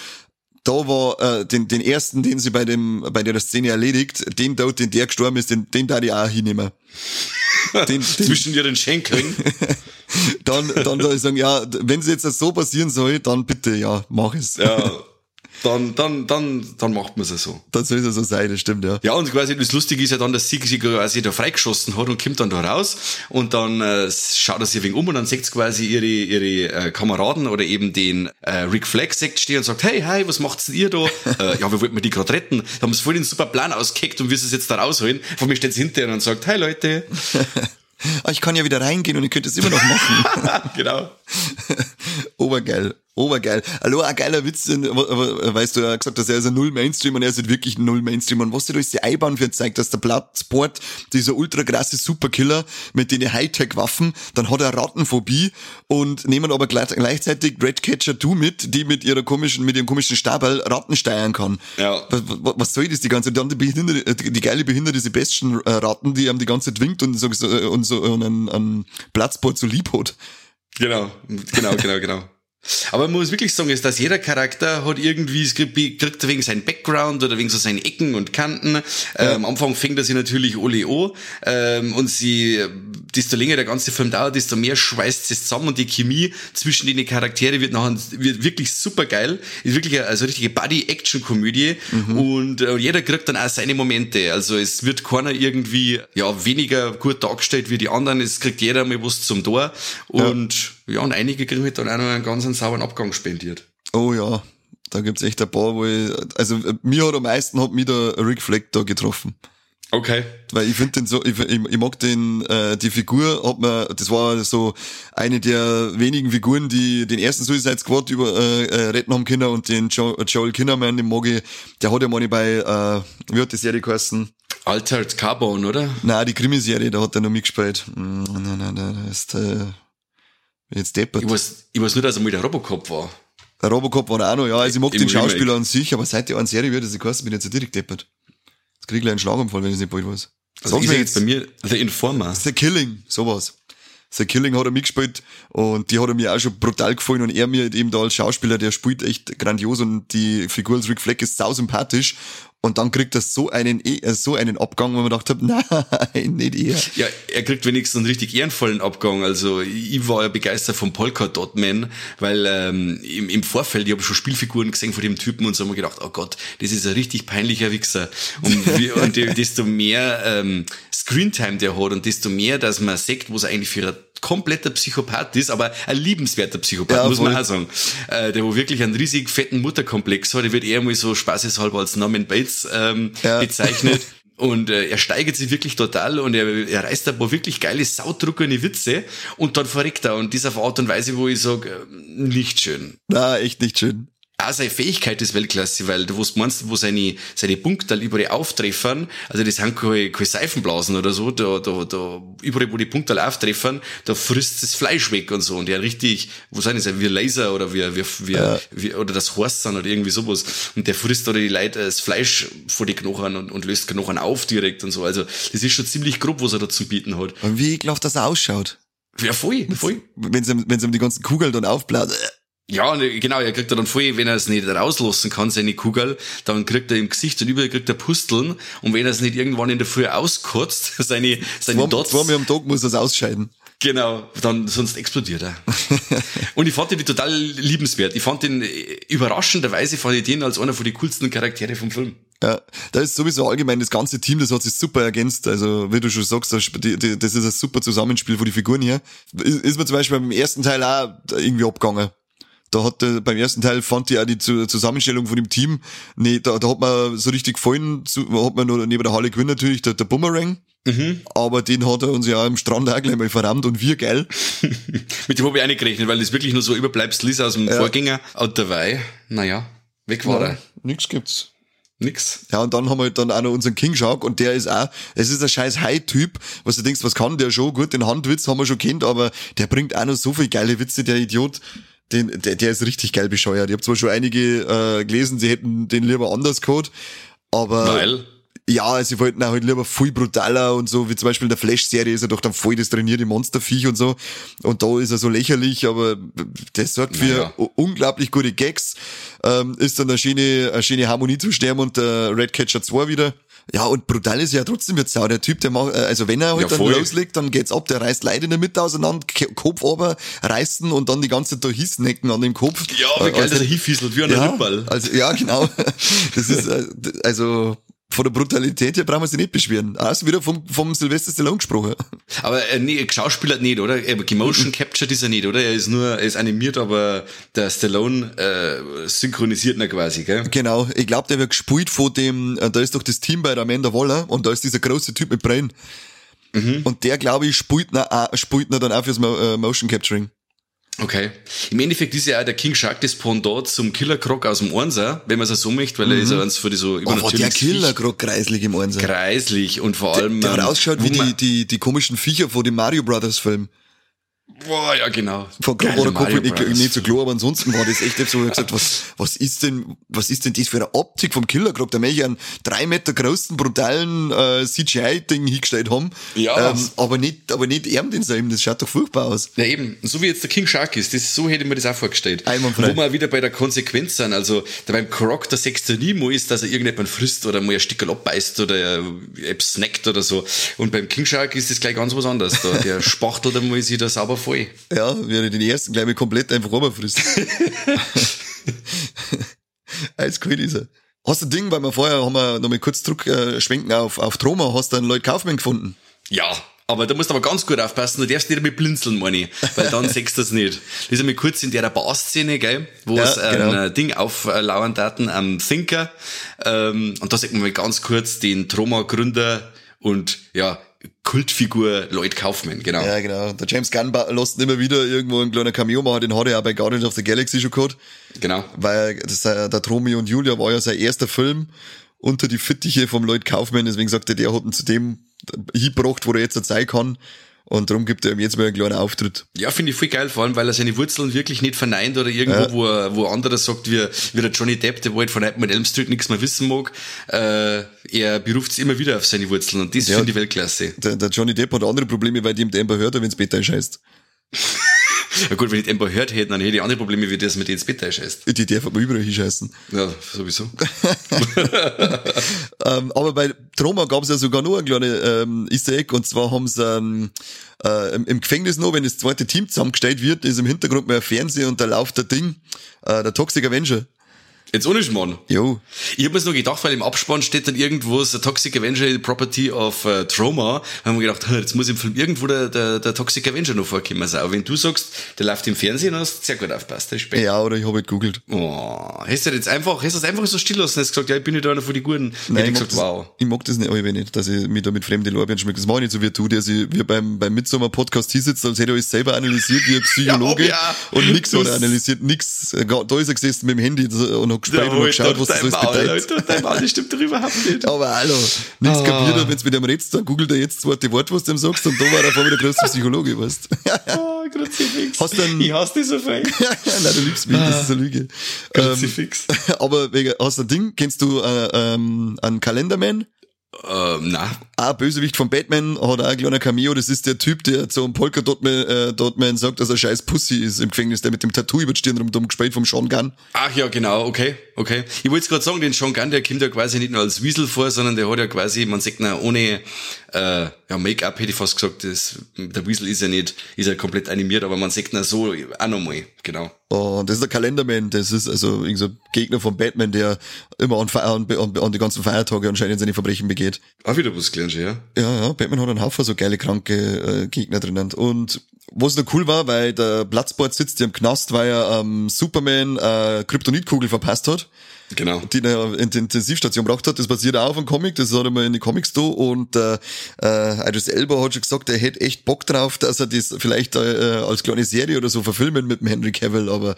da war äh, den, den ersten, den sie bei dem bei der Szene erledigt, den dort, den der gestorben ist, den, den da ich auch hinnehmen. Den, den, Zwischen ihren Schenkeln. dann, dann da ich sagen, ja, wenn es jetzt so passieren soll, dann bitte, ja, mach es. ja. Dann, dann, dann, dann macht man es so. Dann soll es so sein, das stimmt, ja. Ja, und quasi das Lustige ist ja dann, dass sie sich quasi da freigeschossen hat und kommt dann da raus und dann äh, schaut er sich wenig um und dann sieht sie quasi ihre, ihre äh, Kameraden oder eben den äh, Rick Flag sagt stehen und sagt, hey, hey, was macht's denn ihr da? äh, ja, wir wollten mir die gerade retten. Da haben sie voll den super Plan ausgeheckt und sie es jetzt da rausholen. Von mir steht sie hinterher und sagt, hey Leute. Ah, ich kann ja wieder reingehen und ich könnte es immer noch machen. genau. Obergeil. Obergeil. Hallo, ein geiler Witz, denn, weißt du, er hat gesagt, dass er ist ein Null Mainstream und er ist halt wirklich ein Null Mainstream. Und was dir ist die Eibahn für zeigt, dass der Bloodsport, dieser ultra krasse Superkiller mit den Hightech-Waffen, dann hat er Rattenphobie und nehmen aber gleich, gleichzeitig Redcatcher 2 mit, die mit ihrer komischen, mit ihrem komischen Stabal Ratten steuern kann. Ja. Was, was, soll das die ganze Zeit? Dann die, behinderte, die, die geile behinderte Sebastian-Ratten, die haben die ganze Zeit winkt und so, und so und einen, einen Bloodsport so lieb hat. Genau, genau, genau, genau. Aber man muss wirklich sagen, ist, dass jeder Charakter hat irgendwie, es kriegt kriegt wegen seinen Background oder wegen so seinen Ecken und Kanten. Ähm, am Anfang fängt er sich natürlich alle an, ähm, und sie, desto länger der ganze Film dauert, desto mehr schweißt es zusammen und die Chemie zwischen den Charaktere wird nachher, wird wirklich super geil. Ist wirklich eine, also richtige Buddy-Action-Komödie und äh, jeder kriegt dann auch seine Momente. Also es wird keiner irgendwie, ja, weniger gut dargestellt wie die anderen. Es kriegt jeder mal was zum Tor und, ja, und einige kriegen halt dann auch noch einen ganz sauberen Abgang spendiert. Oh ja, da gibt's echt ein paar, wo ich, also äh, mir hat am meisten hat mich der Rick Fleck da getroffen. Okay. Weil ich finde den so, ich, ich, ich mag den, äh, die Figur hat mir, das war so eine der wenigen Figuren, die den ersten Suicide Squad über, äh, äh, retten haben können und den jo Joel Kinnaman, den mag ich, der hat ja mal bei, äh, wie hat die Serie geheißen? Altered Carbon, oder? Nein, die Krimiserie, da hat er noch mitgespielt. Mm, Nein, nein, nein, das ist, äh, jetzt deppert. Ich weiß, ich weiß nur, dass er mal der Robocop war. Der Robocop war auch noch, ja, also ich mag den Remake. Schauspieler an sich, aber seit der einen Serie wird, das geheißen, bin ich jetzt direkt deppert. Jetzt krieg ich gleich einen Schlaganfall, wenn ich es nicht bald weiß. Also Sag ich mir jetzt bei mir The Informer. The Killing, sowas. sein Killing hat er mitgespielt und die hat er mir auch schon brutal gefallen und er mir eben da als Schauspieler, der spielt echt grandios und die Figur als Rick Fleck ist sau sympathisch und dann kriegt er so einen, e, äh, so einen Abgang, wo man gedacht hat, nein, nicht er. Ja, er kriegt wenigstens einen richtig ehrenvollen Abgang. Also ich war ja begeistert vom Polka Dot Man, weil ähm, im, im Vorfeld, ich habe schon Spielfiguren gesehen von dem Typen und so haben wir gedacht, oh Gott, das ist ein richtig peinlicher Wichser. Und, wie, und desto mehr ähm, Screentime der hat und desto mehr, dass man sagt, was er eigentlich für ein kompletter Psychopath ist, aber ein liebenswerter Psychopath, ja, muss man auch sagen. Äh, der wo wirklich einen riesig fetten Mutterkomplex hat, der wird eher mal so spaßeshalber als Norman Bates ähm, ja. bezeichnet. Und äh, er steigert sich wirklich total und er, er reißt ein paar wirklich geile, saudruckende Witze und dann verreckt er. Und auf Art und Weise, wo ich sage, äh, nicht schön. Na, echt nicht schön auch seine Fähigkeit ist Weltklasse, weil du was meinst, wo seine, seine Punkte überall auftreffern, also das sind keine, keine Seifenblasen oder so, da, da, da, überall wo die Punkte auftreffern, da frisst das Fleisch weg und so und der richtig, wo sind das, wie Laser oder wie, wie, wie, ja. wie oder das Horst sind oder irgendwie sowas und der frisst oder die Leute das Fleisch vor die Knochen und, und löst Knochen auf direkt und so, also das ist schon ziemlich grob, was er da zu bieten hat. Und wie ekelhaft das ausschaut. Ja, voll, voll. Wenn sie, wenn sie die ganzen Kugeln dann aufblasen. Ja, genau, er kriegt er dann voll, wenn er es nicht rauslassen kann, seine Kugel, dann kriegt er im Gesicht und überall kriegt er Pusteln und wenn er es nicht irgendwann in der Früh auskotzt, seine, seine zwei, Dots. Zweimal am Tag muss er es ausscheiden. Genau, dann sonst explodiert er. und ich fand den total liebenswert. Ich fand den äh, überraschenderweise fand ich den als einer von den coolsten Charaktere vom Film. Ja, da ist sowieso allgemein das ganze Team, das hat sich super ergänzt. Also, wie du schon sagst, das ist ein super Zusammenspiel von den Figuren hier. Ist mir zum Beispiel beim ersten Teil auch irgendwie abgegangen. Da hat äh, beim ersten Teil fand ich auch die Zusammenstellung von dem Team, nee, da, da hat man so richtig gefallen, zu, hat man nur neben der Halle Quinn natürlich der, der Boomerang. Mhm. Aber den hat er uns ja am Strand auch gleich mal verrammt und wir geil. Mit dem habe ich auch nicht gerechnet, weil das wirklich nur so Überbleibsel ist aus dem ja. Vorgänger. Und dabei, naja, weg war ja, er. Nix gibt's. Nix. Ja, und dann haben wir dann auch noch unseren King Shark und der ist auch, es ist ein scheiß High-Typ, was du denkst, was kann der schon? Gut, den Handwitz haben wir schon kennt, aber der bringt auch noch so viel geile Witze, der Idiot den, der, der ist richtig geil bescheuert. Ich habe zwar schon einige äh, gelesen, sie hätten den lieber anders gehabt, aber Weil? ja, sie wollten auch halt lieber viel brutaler und so, wie zum Beispiel in der Flash-Serie ist er doch dann voll das trainierte Monsterviech und so. Und da ist er so lächerlich, aber das sorgt für naja. unglaublich gute Gags. Ähm, ist dann eine schöne, eine schöne Harmonie zu sterben und der Redcatcher 2 wieder. Ja, und brutal ist ja trotzdem jetzt auch der Typ, der macht, äh, also wenn er halt ja, dann loslegt, dann geht's ab, der reißt Leute in der Mitte auseinander, Kopf aber reißen und dann die ganze Zeit da Hissnecken an dem Kopf. Ja, wie geil, also, dass er hinfieselt, wie ein ja, Rippball. Also, ja, genau. Das ist, äh, also, von der Brutalität her brauchen wir sie nicht beschweren. Auch wieder vom, vom Sylvester Stallone gesprochen. Aber äh, nee, Schauspieler nicht, oder? Gemotion captured ist er nicht, oder? Er ist nur, er ist animiert, aber der Stallone äh, synchronisiert ihn quasi, gell? Genau. Ich glaube, der wird gespielt von dem, äh, da ist doch das Team bei der Amanda Waller und da ist dieser große Typ mit Brain. Mhm. Und der, glaube ich, spielt ihn, spielt ihn dann auch fürs äh, Motion Capturing. Okay. Im Endeffekt ist ja auch der King Shark das Pendant zum Killer Croc aus dem Ornser, wenn man es so möchte, weil mhm. er ist ja eins für die so übernatürlich. Oh, der Killer Croc kreislich im Ornser. Kreislich und vor allem. Der, der hat ausschaut wie die, die, die komischen Viecher von dem Mario Brothers Film. Boah, ja, genau. Von Geile oder Kopf nicht, nicht so klar, aber ansonsten war das echt so, ich gesagt, was, was ist denn, was ist denn das für eine Optik vom Killer Croc? Da möchte ich einen drei Meter großen, brutalen, äh, CGI-Ding hingestellt haben. Ja. Ähm, aber nicht, aber nicht er denselben, das schaut doch furchtbar aus. Ja, eben. So wie jetzt der King Shark ist, das, so hätte ich mir das auch vorgestellt. Einwandfrei. Wo wir wieder bei der Konsequenz sind. Also, da beim Croc der sechste Nemo ist, dass er irgendjemand frisst oder mal ein Stück abbeißt oder etwas snackt oder so. Und beim King Shark ist das gleich ganz was anderes. Da, der spachtelt einmal sich da sauber voll. Ja, wäre den ersten gleich mal komplett einfach runterfrisst. Als cool ist er. Hast du ein Ding, weil wir vorher haben wir noch mal kurz zurück äh, schwenken auf, auf Troma, hast du einen Lloyd Kaufmann gefunden? Ja, aber da musst du aber ganz gut aufpassen, du darfst nicht damit blinzeln, meine ich, weil dann sechst du das nicht. Das ist einmal kurz in der Bar-Szene, gell, wo ja, es ein genau. Ding auflauern daten am Thinker, ähm, und da sieht man mal ganz kurz den Troma-Gründer und ja, Kultfigur Lloyd Kaufman, genau. Ja, genau. Der James Gunn lässt immer wieder irgendwo ein kleiner Cameo machen, den hat er auch bei Guardians of the Galaxy schon gehabt. Genau. Weil das, äh, der Tromeo und Julia war ja sein erster Film unter die Fittiche vom Lloyd Kaufman, deswegen sagt er, der hat ihn zu dem hingebracht, wo er jetzt sein kann. Und darum gibt er ihm jetzt mal einen kleinen Auftritt. Ja, finde ich voll geil, vor allem, weil er seine Wurzeln wirklich nicht verneint oder irgendwo, ja. wo, er, wo anderer sagt, wie, wie der Johnny Depp, der halt von Nightmare Elm Street nichts mehr wissen mag, äh, er beruft es immer wieder auf seine Wurzeln und das ja, finde ich Weltklasse. Der, der Johnny Depp hat andere Probleme, weil die ihm Amber hört, wenn es Bett scheißt. Ja gut, wenn ich den Amber hört hätte, dann hätte ich andere Probleme, wie das mit ins Bett einscheißt. Die darf aber überall hinscheißen. Ja, sowieso. ähm, aber bei Troma gab es ja sogar nur ein kleines ähm, Easter Egg und zwar haben sie ähm, äh, im, im Gefängnis noch, wenn das zweite Team zusammengestellt wird, ist im Hintergrund mehr Fernseher und da läuft der Ding, äh, der Toxic Avenger. Jetzt ohne Schmarrn. Jo. Ich habe mir nur gedacht, weil im Abspann steht dann irgendwo so Toxic Avenger Property of uh, Trauma. Da haben wir gedacht, jetzt muss im Film irgendwo der, der, der Toxic Avenger noch vorkommen sein. Aber wenn du sagst, der läuft im Fernsehen, hast du sehr gut aufpasst. Respekt. Ja, oder ich habe halt googelt. Oh, hast du jetzt einfach, hast du das einfach so still lassen? Hast gesagt, ja, ich bin nicht einer von den Guten. Nein, ich, ich, gesagt, das, wow. ich mag das nicht, aber nicht, dass ich mich da mit fremden Lorbeeren schmecke. Das mache ich nicht so wie du, der sich wie beim, beim Midsommer-Podcast hier sitzt, als hätte er alles selber analysiert wie ein Psychologe ja, ja. und nix hat er analysiert, nix. Da ist er gesessen mit dem Handy und hat gesprächt und hat geschaut, was das alles bedeutet. Leute, dein Maul, stimmt überhaupt nicht. Aber hallo, nichts oh. kapiert, wenn du mit dem redest, dann googelt er jetzt das zweite Wort, was du ihm sagst, und da war er vor mir der größte Psychologe, weißt oh, Kruzifix. Hast du ich hasse dich so fein. Nein, du liebst mich, das ist eine Lüge. Kruzifix. Ähm, aber wegen, hast du ein Ding, kennst du äh, ähm, einen Kalenderman? Ähm, na. Ah, Bösewicht von Batman hat auch ein kleiner Cameo. Das ist der Typ, der zum Polka Dotman, äh, Dotman sagt, dass er scheiß Pussy ist im Gefängnis, der mit dem Tattoo über die Stirn rumdumm gespielt vom Sean Gunn. Ach ja, genau, okay, okay. Ich wollte gerade sagen, den Sean Gunn, der kommt ja quasi nicht nur als Wiesel vor, sondern der hat ja quasi, man sagt na, ohne äh, ja, Make-up hätte ich fast gesagt, das, der Weasel ist ja nicht, ist ja komplett animiert, aber man sieht na so auch nochmal, genau. Oh, das ist der Kalenderman, das ist also so Gegner von Batman, der immer an, an, an, an die ganzen Feiertage anscheinend seine Verbrechen begeht. Auch wieder was gelernt, ja? Ja, ja, Batman hat einen Haufen so geile, kranke äh, Gegner drinnen. Und was noch cool war, weil der Platzbord sitzt ja im Knast, weil er ähm, Superman äh, Kryptonitkugel verpasst hat. Genau. Die er in die Intensivstation gebracht hat. Das basiert auch auf einem Comic, das hat er mal in die Comics da und äh, äh, Idris Elba hat schon gesagt, er hätte echt Bock drauf, dass er das vielleicht äh, als kleine Serie oder so verfilmen mit dem Henry Cavill, aber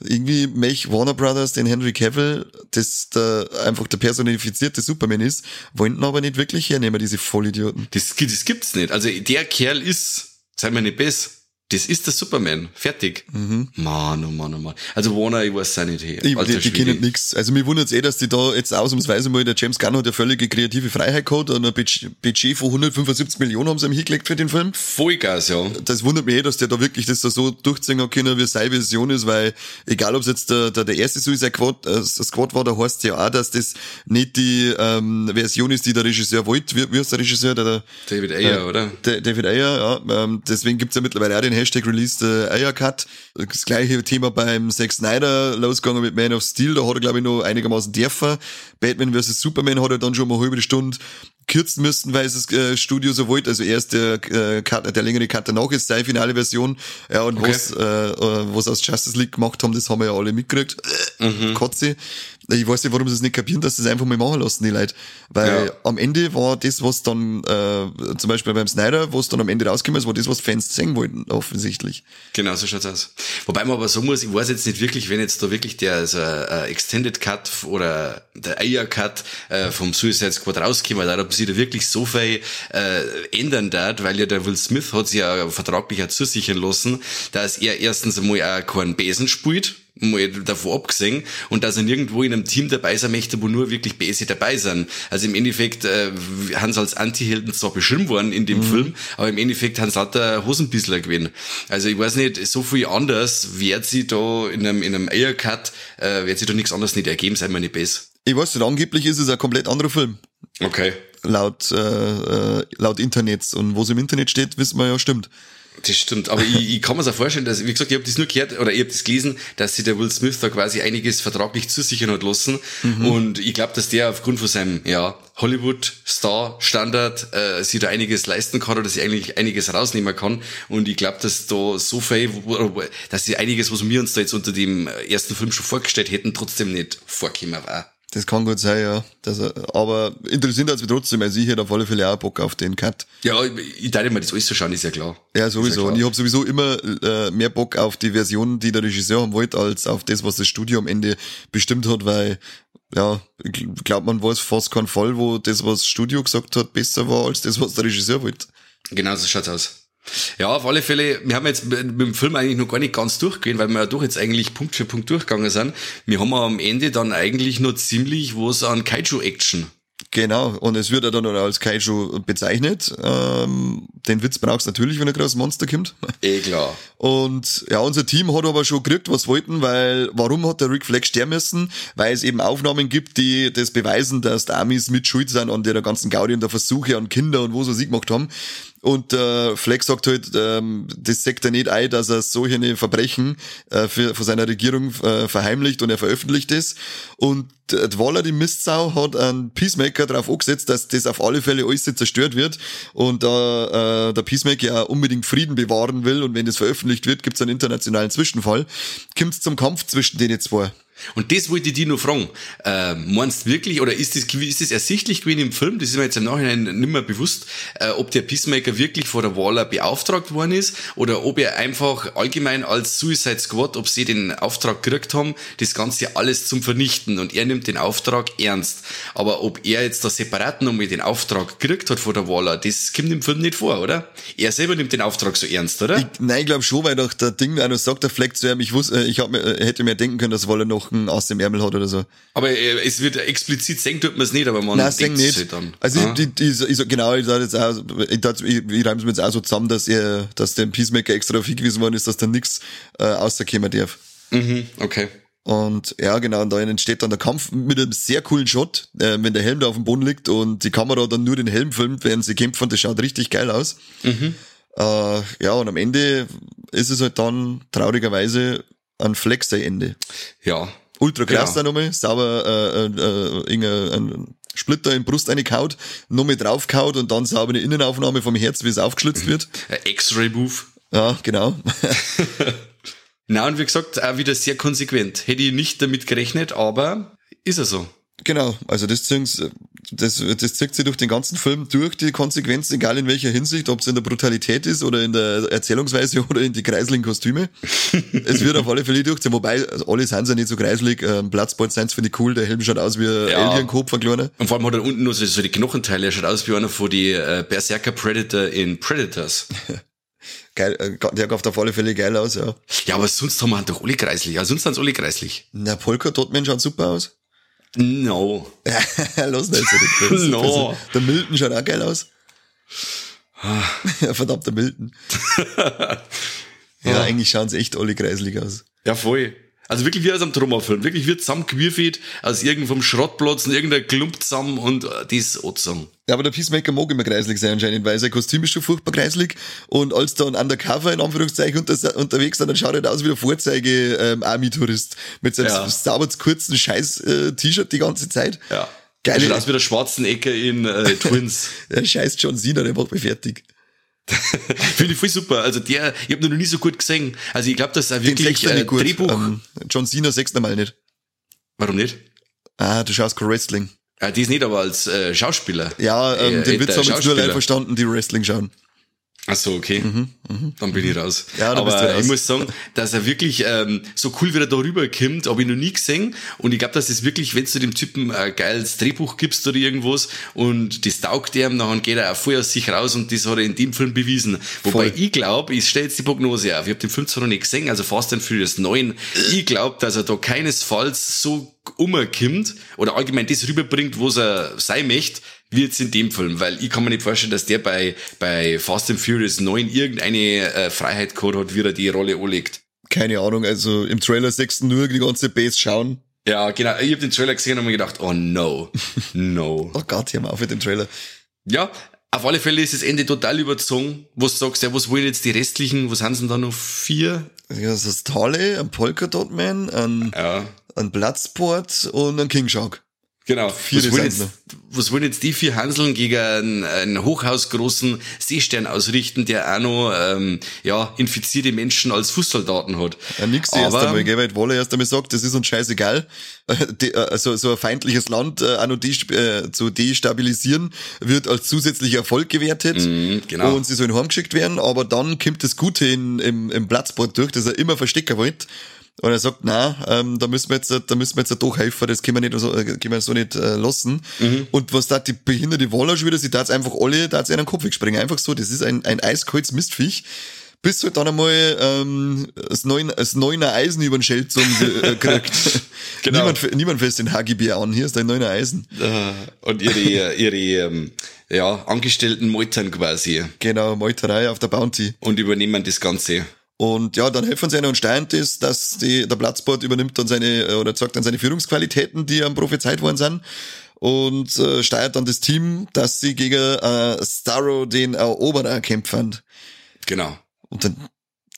irgendwie mech Warner Brothers den Henry Cavill, das der, einfach der personifizierte Superman ist, wollten aber nicht wirklich hernehmen, diese Vollidioten. Das, das gibt's nicht. Also der Kerl ist, seid mir nicht besser das ist der Superman. Fertig. Mhm. Mann, oh Mann, oh Mann. Also Warner, ich weiß es nicht. Hey, ich, die, die kennen nix. Also mir wundert es eh, dass die da jetzt ausnahmsweise mal, der James Gunn hat ja völlige kreative Freiheit gehabt und ein Budget von 175 Millionen haben sie ihm hingelegt für den Film. Vollgas, ja. Das wundert mich eh, dass der da wirklich das da so durchziehen können, wie seine Vision ist, weil egal ob es jetzt der, der, der erste Suicide Squad, äh, Squad war, da heißt ja auch, dass das nicht die ähm, Version ist, die der Regisseur wollte. Wie, wie heißt der Regisseur? Der, der David Ayer, äh, oder? Der, David Ayer, ja. Ähm, deswegen gibt's ja mittlerweile auch den Hashtag Release the Ayer Cut. Das gleiche Thema beim Zack Snyder losgegangen mit Man of Steel. Da hat er, glaube ich, noch einigermaßen dürfen. Batman vs. Superman hat er dann schon mal eine halbe Stunde kürzen müssten, weil es das äh, Studio so wollte. Also erst der, äh, Cut, der längere Cut danach ist seine finale Version. Ja, und okay. was, äh, äh, was aus Justice League gemacht haben, das haben wir ja alle mitgekriegt. Mhm. Kotze. Ich weiß nicht, warum sie es nicht kapieren, dass sie es einfach mal machen lassen, die Leute. Weil ja. am Ende war das, was dann, äh, zum Beispiel beim Snyder, was dann am Ende rausgekommen ist, war das, was Fans sehen wollten, offensichtlich. Genau, so schaut's aus. Wobei man aber so muss, ich weiß jetzt nicht wirklich, wenn jetzt da wirklich der also, äh, Extended Cut oder der Ayer Cut äh, vom Suicide Squad rauskommt, da sie da wirklich so viel äh, ändern darf, weil ja der Will Smith hat sich ja vertraglich auch zusichern lassen, dass er erstens einmal auch keinen Besen spielt, mal davor abgesehen und dass er nirgendwo in einem Team dabei sein möchte, wo nur wirklich Base dabei sind. Also im Endeffekt äh, haben sie als Anti-Helden zwar beschrieben worden in dem mhm. Film, aber im Endeffekt haben sie lauter Hosenbissler gewinnen. Also ich weiß nicht, so viel anders wird sie da in einem, in einem Air-Cut, äh, wird sie da nichts anderes nicht ergeben, sei mal nicht besser. Ich weiß nicht, angeblich ist es ein komplett anderer Film. Okay. Laut, äh, äh, laut Internets. Und wo es im Internet steht, wissen wir ja, stimmt. Das stimmt, aber ich, ich kann mir so vorstellen, dass, wie gesagt, ich habe das nur gehört, oder ich habe das gelesen, dass sich der Will Smith da quasi einiges vertraglich zusichern hat lassen. Mhm. Und ich glaube, dass der aufgrund von seinem ja, Hollywood-Star-Standard äh, sich da einiges leisten kann oder dass sich eigentlich einiges rausnehmen kann. Und ich glaube, dass da so viel, dass sie einiges, was wir uns da jetzt unter dem ersten Film schon vorgestellt hätten, trotzdem nicht vorkommen war. Das kann gut sein, ja. Das, aber interessant als wir trotzdem, also ich hätte auf alle Fälle auch Bock auf den Cut. Ja, ich teile mal das alles zu schauen, ist ja klar. Ja, sowieso. Ja klar. Und ich habe sowieso immer äh, mehr Bock auf die Version, die der Regisseur haben wollte, als auf das, was das Studio am Ende bestimmt hat, weil, ja, ich glaube, man weiß fast keinen Fall, wo das, was das Studio gesagt hat, besser war, als das, was der Regisseur wollte. Genau so schaut's aus. Ja, auf alle Fälle, wir haben jetzt mit dem Film eigentlich noch gar nicht ganz durchgehen, weil wir ja doch jetzt eigentlich Punkt für Punkt durchgegangen sind. Wir haben am Ende dann eigentlich nur ziemlich was an Kaiju-Action. Genau, und es wird ja dann als Kaiju bezeichnet. Ähm, den Witz brauchst du natürlich, wenn ein großes Monster kommt. Eh klar. Und ja, unser Team hat aber schon gekriegt, was wollten, weil warum hat der Rick Fleck sterben müssen? Weil es eben Aufnahmen gibt, die das beweisen, dass die Amis mit schuld sind an der ganzen Gaudi und der Versuche an Kinder und wo sie sie gemacht haben. Und äh, Fleck sagt halt, ähm, das sagt er nicht ein, dass er solche Verbrechen äh, für, von seiner Regierung äh, verheimlicht und er veröffentlicht ist. Und äh, Waller, die Mistsau, hat einen Peacemaker darauf angesetzt, dass das auf alle Fälle alles zerstört wird. Und da äh, der Peacemaker ja unbedingt Frieden bewahren will und wenn das veröffentlicht wird, gibt es einen internationalen Zwischenfall, kommt es zum Kampf zwischen denen zwei. Und das wollte ich dir nur fragen. Äh, meinst wirklich, oder ist das, ist das ersichtlich gewesen im Film, das ist mir jetzt im Nachhinein nicht mehr bewusst, äh, ob der Peacemaker wirklich vor der Waller beauftragt worden ist, oder ob er einfach allgemein als Suicide Squad, ob sie den Auftrag gekriegt haben, das Ganze alles zum Vernichten, und er nimmt den Auftrag ernst. Aber ob er jetzt da separat nochmal den Auftrag gekriegt hat vor der Waller, das kommt im Film nicht vor, oder? Er selber nimmt den Auftrag so ernst, oder? Ich, nein, ich glaube schon, weil doch der Ding einer sagt, der Fleck zu ihm, ich wusste, ich hab mir, hätte mir denken können, dass Waller noch Sachen aus dem Ärmel hat oder so. Aber äh, es wird explizit singen tut man es nicht, aber man Nein, denkt nicht. Halt dann. Also ah. ich, ich, ich, ich, genau, ich sage jetzt auch, ich, ich, ich reime es mir jetzt auch so zusammen, dass er, dass dem Peacemaker extra darauf hingewiesen worden ist, dass da nichts äh, rauskommen darf. Mhm, okay. Und ja, genau, und da entsteht dann der Kampf mit einem sehr coolen Shot, äh, wenn der Helm da auf dem Boden liegt und die Kamera dann nur den Helm filmt, während sie kämpfen, das schaut richtig geil aus. Mhm. Äh, ja, und am Ende ist es halt dann traurigerweise ein Flex-Ende. Ja, Ultra krass genau. da nochmal, sauber äh, äh, äh, ein Splitter in Brust reingehaut, nochmal draufgehaut und dann sauber eine Innenaufnahme vom Herz, wie es aufgeschlitzt wird. X-Ray-Move. Ja, genau. Na, und wie gesagt, auch wieder sehr konsequent. Hätte ich nicht damit gerechnet, aber ist er so. Genau, also das, das, das zieht sich durch den ganzen Film durch, die Konsequenz, egal in welcher Hinsicht, ob es in der Brutalität ist oder in der Erzählungsweise oder in die kreiseligen Kostüme. es wird auf alle Fälle durchziehen, wobei also alle sind ja nicht so kreiselig. Ähm, Platzboard sind finde ich cool, der Helm schaut aus wie ein ja. Alien-Kopf, ein kleiner. Und vor allem hat er unten nur so, so die Knochenteile, er schaut aus wie einer von die äh, Berserker Predator in Predators. geil, äh, der gab auf alle Fälle geil aus, ja. Ja, aber sonst haben wir doch alle kreislich, ja, sonst sind alle kreislich. Na, Polka Totman schaut super aus. No. Los nicht so den No. Der Milton schaut auch geil aus. Verdammt, der Milton. ja, eigentlich schauen sie echt alle kreislig aus. Ja, voll. Also wirklich wie aus einem Trommerfilm. Wirklich wie zusammengewürfelt aus irgendeinem Schrottplatz und irgendein Klump zusammen und äh, das Otzang. Ja, aber der Peacemaker mag immer kreislig sein anscheinend, weil sein Kostüm ist schon furchtbar kreislig und als dann undercover in Anführungszeichen unter, unterwegs sind, dann schaut er aus wie der Vorzeige ähm, Army-Tourist mit seinem ja. sauber kurzen Scheiß-T-Shirt äh, die ganze Zeit. Ja. Geil. Schaut aus wie der schwarzen Ecke in äh, Twins. der scheiß John Cena, der macht mich fertig. Finde ich voll super. Also der, ich habe noch nie so gut gesehen. Also ich glaube, dass er wirklich äh, Drehbuch. Ähm, John Cena sechster Mal nicht. Warum nicht? Ah, du schaust kein Wrestling. Ah, die ist nicht, aber als äh, Schauspieler. Ja, ähm, äh, den Witz haben jetzt nur leider verstanden, die Wrestling schauen. Ach so, okay. Mhm, mh. Dann bin ich raus. Ja, Aber raus. ich muss sagen, dass er wirklich ähm, so cool wieder darüber kommt, habe ich noch nie gesehen. Und ich glaube, dass es wirklich, wenn du dem Typen ein geiles Drehbuch gibst oder irgendwas und das taugt ihm, dann geht er auch voll aus sich raus und das hat er in dem Film bewiesen. Wobei Voll. ich glaube, ich stelle jetzt die Prognose auf, ich habe den Film zwar noch nicht gesehen, also Fast and Furious 9, ich glaube, dass er da keinesfalls so umkommt oder allgemein das rüberbringt, was er sein möchte, wie jetzt in dem Film, weil ich kann mir nicht vorstellen, dass der bei, bei Fast and Furious 9 irgendeine äh, Freiheit gehabt hat, wie er die Rolle anlegt. Keine Ahnung, also im Trailer sechsten nur die ganze Base schauen. Ja, genau. Ich habe den Trailer gesehen und mir gedacht, oh no, no. oh Gott, hör mal auf mit dem Trailer. Ja, auf alle Fälle ist das Ende total überzogen. Was sagst du, was wollen jetzt die restlichen, was haben sie denn da noch? Vier? Ja, das ist Tolle, ein Polka Dot Man, ein, ja. ein Bloodsport und ein King Shark. Genau. Vier was wollen, jetzt, was wollen jetzt die vier Hanseln gegen einen, einen hochhausgroßen Seestern ausrichten, der auch noch ähm, ja, infizierte Menschen als Fußsoldaten hat? Ja, nix erst einmal, gell, weil Wolle erst einmal sagt, das ist uns scheißegal. Äh, also so ein feindliches Land äh, auch noch äh, zu destabilisieren, wird als zusätzlicher Erfolg gewertet mm, genau. und sie sollen heimgeschickt werden, aber dann kommt das Gute in, im, im Platzboard durch, das er immer verstecken wollte Und er sagt, na, ähm, da müssen wir jetzt, da müssen wir jetzt doch helfen, das können wir nicht so, äh, können wir so nicht äh, lassen. Mhm. Und was da die behinderte Waller schon wieder, sie da einfach alle, da sie einen Kopf wegspringen. Einfach so, das ist ein, ein eiskaltes Mistviech bis halt dann einmal ähm, das, neun, das neuner Eisen über den Schelzum äh, kriegt. genau. niemand, niemand fässt den HGB an, hier ist dein neuner Eisen. Äh, und ihre, ihre ähm, ja, Angestellten meutern quasi. Genau, Meuterei auf der Bounty. Und übernehmen das Ganze. Und ja, dann helfen sie ihnen und steuern das, dass die, der Platzbord übernimmt dann seine, äh, oder sagt dann seine Führungsqualitäten, die am prophezeit worden sind und äh, steuert dann das Team, dass sie gegen äh, Starro den Eroberer kämpfen. Genau. Und dann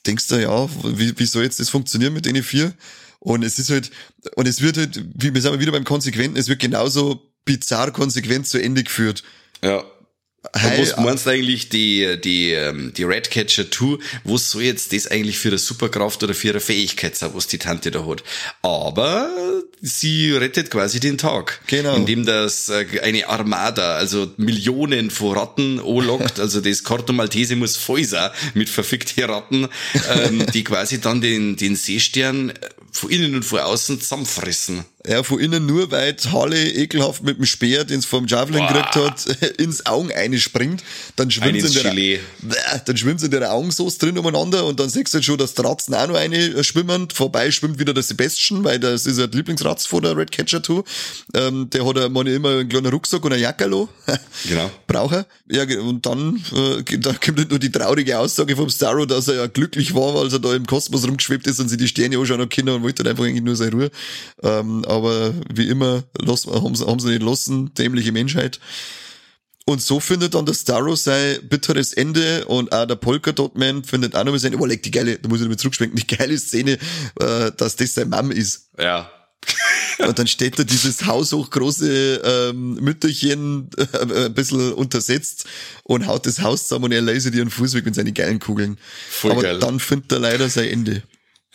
denkst du, ja, wie, wie soll jetzt das funktionieren mit denen vier? Und es ist halt, und es wird halt, wie wir sagen wieder beim Konsequenten, es wird genauso bizarr konsequent zu Ende geführt. Ja. Hey, was meinst du eigentlich, die, die, ähm, die Redcatcher 2, was soll jetzt das eigentlich für eine Superkraft oder für eine Fähigkeit sein, was die Tante da hat? Aber sie rettet quasi den Tag. Genau. Indem das äh, eine Armada, also Millionen von Ratten anlockt, also das Corto Maltese muss voll sein mit verfickten Ratten, ähm, die quasi dann den, den Seestern von innen und von außen zusammenfressen. Ja, von innen nur, weil Harley ekelhaft mit dem Speer, den es vom Javelin gekriegt hat, ins Augen einspringt. Dann schwimmt sie in der, dann schwimmt in der Augensauce drin umeinander und dann siehst du halt schon, dass die Ratzen auch noch eine äh, schwimmen. Vorbei schwimmt wieder der Sebastian, weil das ist ja der Lieblingsratz von der Red Catcher 2. Ähm, der hat ja immer einen kleinen Rucksack und ein Jackerlo. genau. Braucht er. Ja, und dann, äh, da kommt halt nur die traurige Aussage vom Starro, dass er ja glücklich war, als er da im Kosmos rumgeschwebt ist und sie die Sterne anschauen hat können und wollte halt einfach eigentlich nur seine Ruhe. Ähm, aber wie immer los, haben, sie, haben sie nicht lassen, dämliche Menschheit. Und so findet dann der Starro sein bitteres Ende und auch der Polka Dot Man findet auch nochmal seine, oh, leck, die geile, da muss ich nochmal zurückschwenken, die geile Szene, äh, dass das sein Mom ist. Ja. und dann steht da dieses haushochgroße ähm, Mütterchen äh, ein bisschen untersetzt und haut das Haus zusammen und er lasert ihren Fuß weg mit seinen geilen Kugeln. Voll Aber geil. dann findet er leider sein Ende.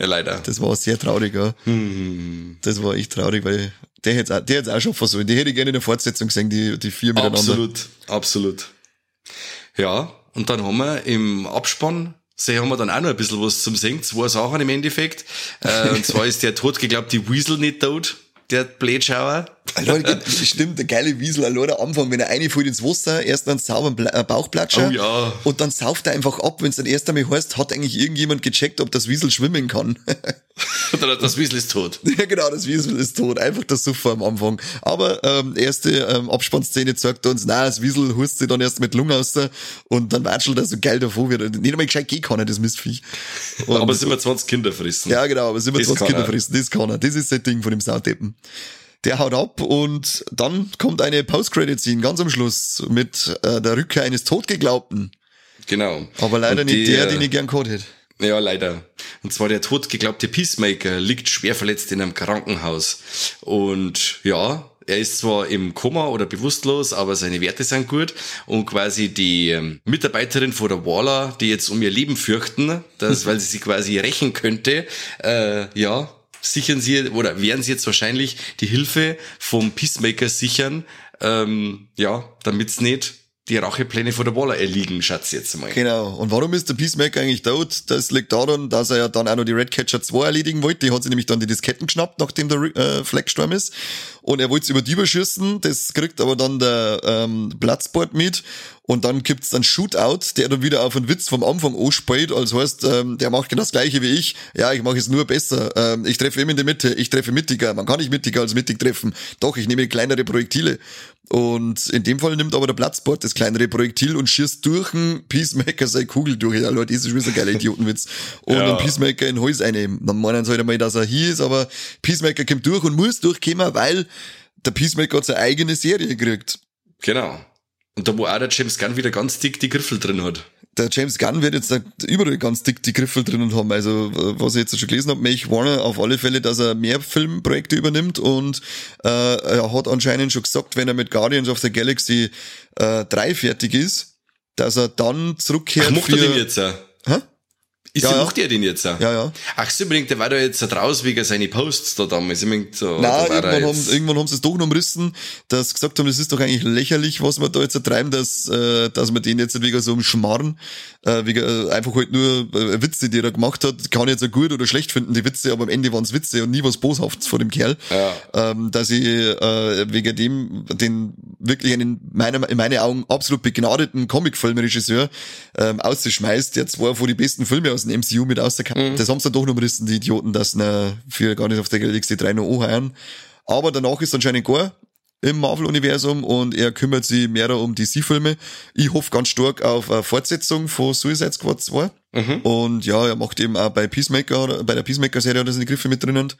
Ja, leider. Das war sehr traurig, ja. Hm. Das war echt traurig, weil der hätte auch, der hätte auch schon versucht. Die hätte ich gerne in der Fortsetzung gesehen, die, die vier miteinander. Absolut, absolut. Ja, und dann haben wir im Abspann Sie haben wir dann auch noch ein bisschen was zum Singen. Zwei Sachen im Endeffekt. Äh, und zwar ist der tot geglaubt, die Weasel nicht tot der Blätschauer. Leute, stimmt, der geile Wiesel, allein am Anfang, wenn er reinfällt ins Wasser, erst einen sauberen äh, Bauchplatscher. Oh ja. Und dann sauft er einfach ab, wenn es dann erst einmal heißt, hat eigentlich irgendjemand gecheckt, ob das Wiesel schwimmen kann. Oder das Wiesel ist tot. Ja, genau, das Wiesel ist tot. Einfach das Suffer am Anfang. Aber ähm, erste ähm, Abspannszene zeigt uns, na, das Wiesel hust sich dann erst mit Lungen aus und dann watschelt er so geil davor wieder. Nicht einmal gescheit gehen kann er, das Mistviech. Und aber es sind immer 20 Kinder frissen. Ja, genau, aber es sind immer 20 Kinder frissen. Das kann er. Das ist das Ding von dem Sauteppen. Der haut ab und dann kommt eine Post-Credit-Scene ganz am Schluss mit äh, der Rückkehr eines Totgeglaubten. Genau. Aber leider die, nicht der, den ich gern gehabt hätte. Ja, leider. Und zwar der totgeglaubte Peacemaker liegt schwer verletzt in einem Krankenhaus. Und ja, er ist zwar im Koma oder bewusstlos, aber seine Werte sind gut. Und quasi die ähm, Mitarbeiterin von der Waller, die jetzt um ihr Leben fürchten, dass, weil sie sich quasi rächen könnte, äh, ja, sichern sie oder werden sie jetzt wahrscheinlich die Hilfe vom Peacemaker sichern, ähm, ja, damit's nicht die Rachepläne von der Waller erliegen, Schatz, jetzt mal. Genau. Und warum ist der Peacemaker eigentlich tot? Das liegt daran, dass er ja dann auch noch die Redcatcher 2 erledigen wollte. Die hat sich nämlich dann die Disketten geschnappt, nachdem der äh, Flag gestorben ist. Und er wollte es über die überschießen. Das kriegt aber dann der ähm, Bloodsport mit. Und dann gibt's dann Shootout, der dann wieder auf einen Witz vom Anfang anspielt. Also heißt, ähm, der macht genau das gleiche wie ich. Ja, ich mache es nur besser. Ähm, ich treffe immer in der Mitte. Ich treffe mittiger. Man kann nicht mittiger als mittig treffen. Doch, ich nehme kleinere Projektile. Und in dem Fall nimmt aber der Platzbord das kleinere Projektil und schießt durch den Peacemaker seine Kugel durch. Ja, Leute, das ist schon so ein geiler Idiotenwitz. Und ja. den Peacemaker in Hals einnehmen. Dann meinen sie halt einmal, dass er hier ist, aber Peacemaker kommt durch und muss durchkommen, weil der Peacemaker hat seine eigene Serie gekriegt. Genau. Und da wo auch der James Gunn wieder ganz dick die Griffel drin hat. Der James Gunn wird jetzt überall ganz dick die Griffel drinnen haben. Also, was ich jetzt schon gelesen habe, Mech Warner auf alle Fälle, dass er mehr Filmprojekte übernimmt und äh, er hat anscheinend schon gesagt, wenn er mit Guardians of the Galaxy äh, 3 fertig ist, dass er dann zurückkehrt. Ach, macht er den jetzt? Ja? Hä? Ist Ja, ja, ja. macht er den jetzt auch? Ja, ja. Ach so, unbedingt, der war da jetzt da raus wegen seine Posts da damals. Ich mein, so, Nein, irgendwann haben, irgendwann haben sie es doch noch umrissen, dass sie gesagt haben, das ist doch eigentlich lächerlich, was wir da jetzt treiben, dass, äh, dass man den jetzt wegen so einem Schmarrn, äh, wegen, äh, einfach halt nur äh, Witze, die er da gemacht hat, kann ich jetzt auch gut oder schlecht finden, die Witze, aber am Ende waren es Witze und nie was Boshaftes vor dem Kerl. Ja. Ähm, dass ich äh, wegen dem den wirklich einen meiner, in meinen Augen absolut begnadeten Comicfilmregisseur ähm, auszuschmeißt, der zwar von die besten Filme aus dem MCU mit rauskam. Das haben sie dann doch noch umrissen, die Idioten, dass sie für gar nicht auf der Galaxy 3 noch anheuern. Aber danach ist anscheinend gar im Marvel-Universum und er kümmert sich mehr um DC-Filme. Ich hoffe ganz stark auf eine Fortsetzung von Suicide Squad 2. Und ja, er macht eben auch bei Peacemaker, bei der Peacemaker-Serie hat er seine Griffe mit drinnen.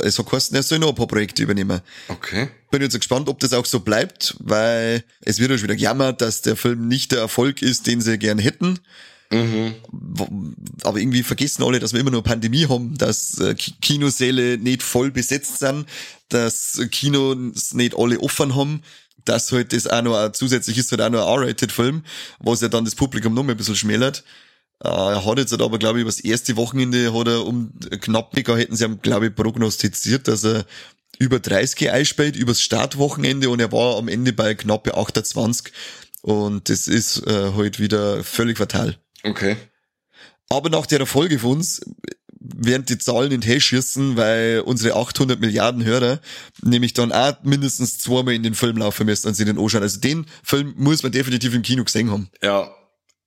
Es hat geheißen, er soll noch ein paar Projekte übernehmen. Okay. Bin jetzt gespannt, ob das auch so bleibt, weil es wird ja schon wieder gejammert, dass der Film nicht der Erfolg ist, den sie gern hätten. W- Aber irgendwie vergessen alle, dass wir immer nur Pandemie haben, dass äh, Ki- Kinosäle nicht voll besetzt sind, dass Kinos nicht alle offen haben, dass halt das auch noch zusätzlich ist halt auch noch ein R-Rated-Film, was ja dann das Publikum noch mal ein bisschen schmälert. Äh, Er hat jetzt halt aber, glaube ich, über das erste Wochenende hat er um knapp mega hätten sie ihm, glaube ich, prognostiziert, dass er über 30 einspielt, übers Startwochenende und er war am Ende bei knappe 28 und das ist äh, halt wieder völlig fatal. Okay. Aber nach der Folge von uns werden die Zahlen in den schießen, weil unsere 800 Milliarden Hörer nämlich dann auch mindestens zweimal in den Film laufen müssen und sie den anschauen. Also den Film muss man definitiv im Kino gesehen haben. Ja.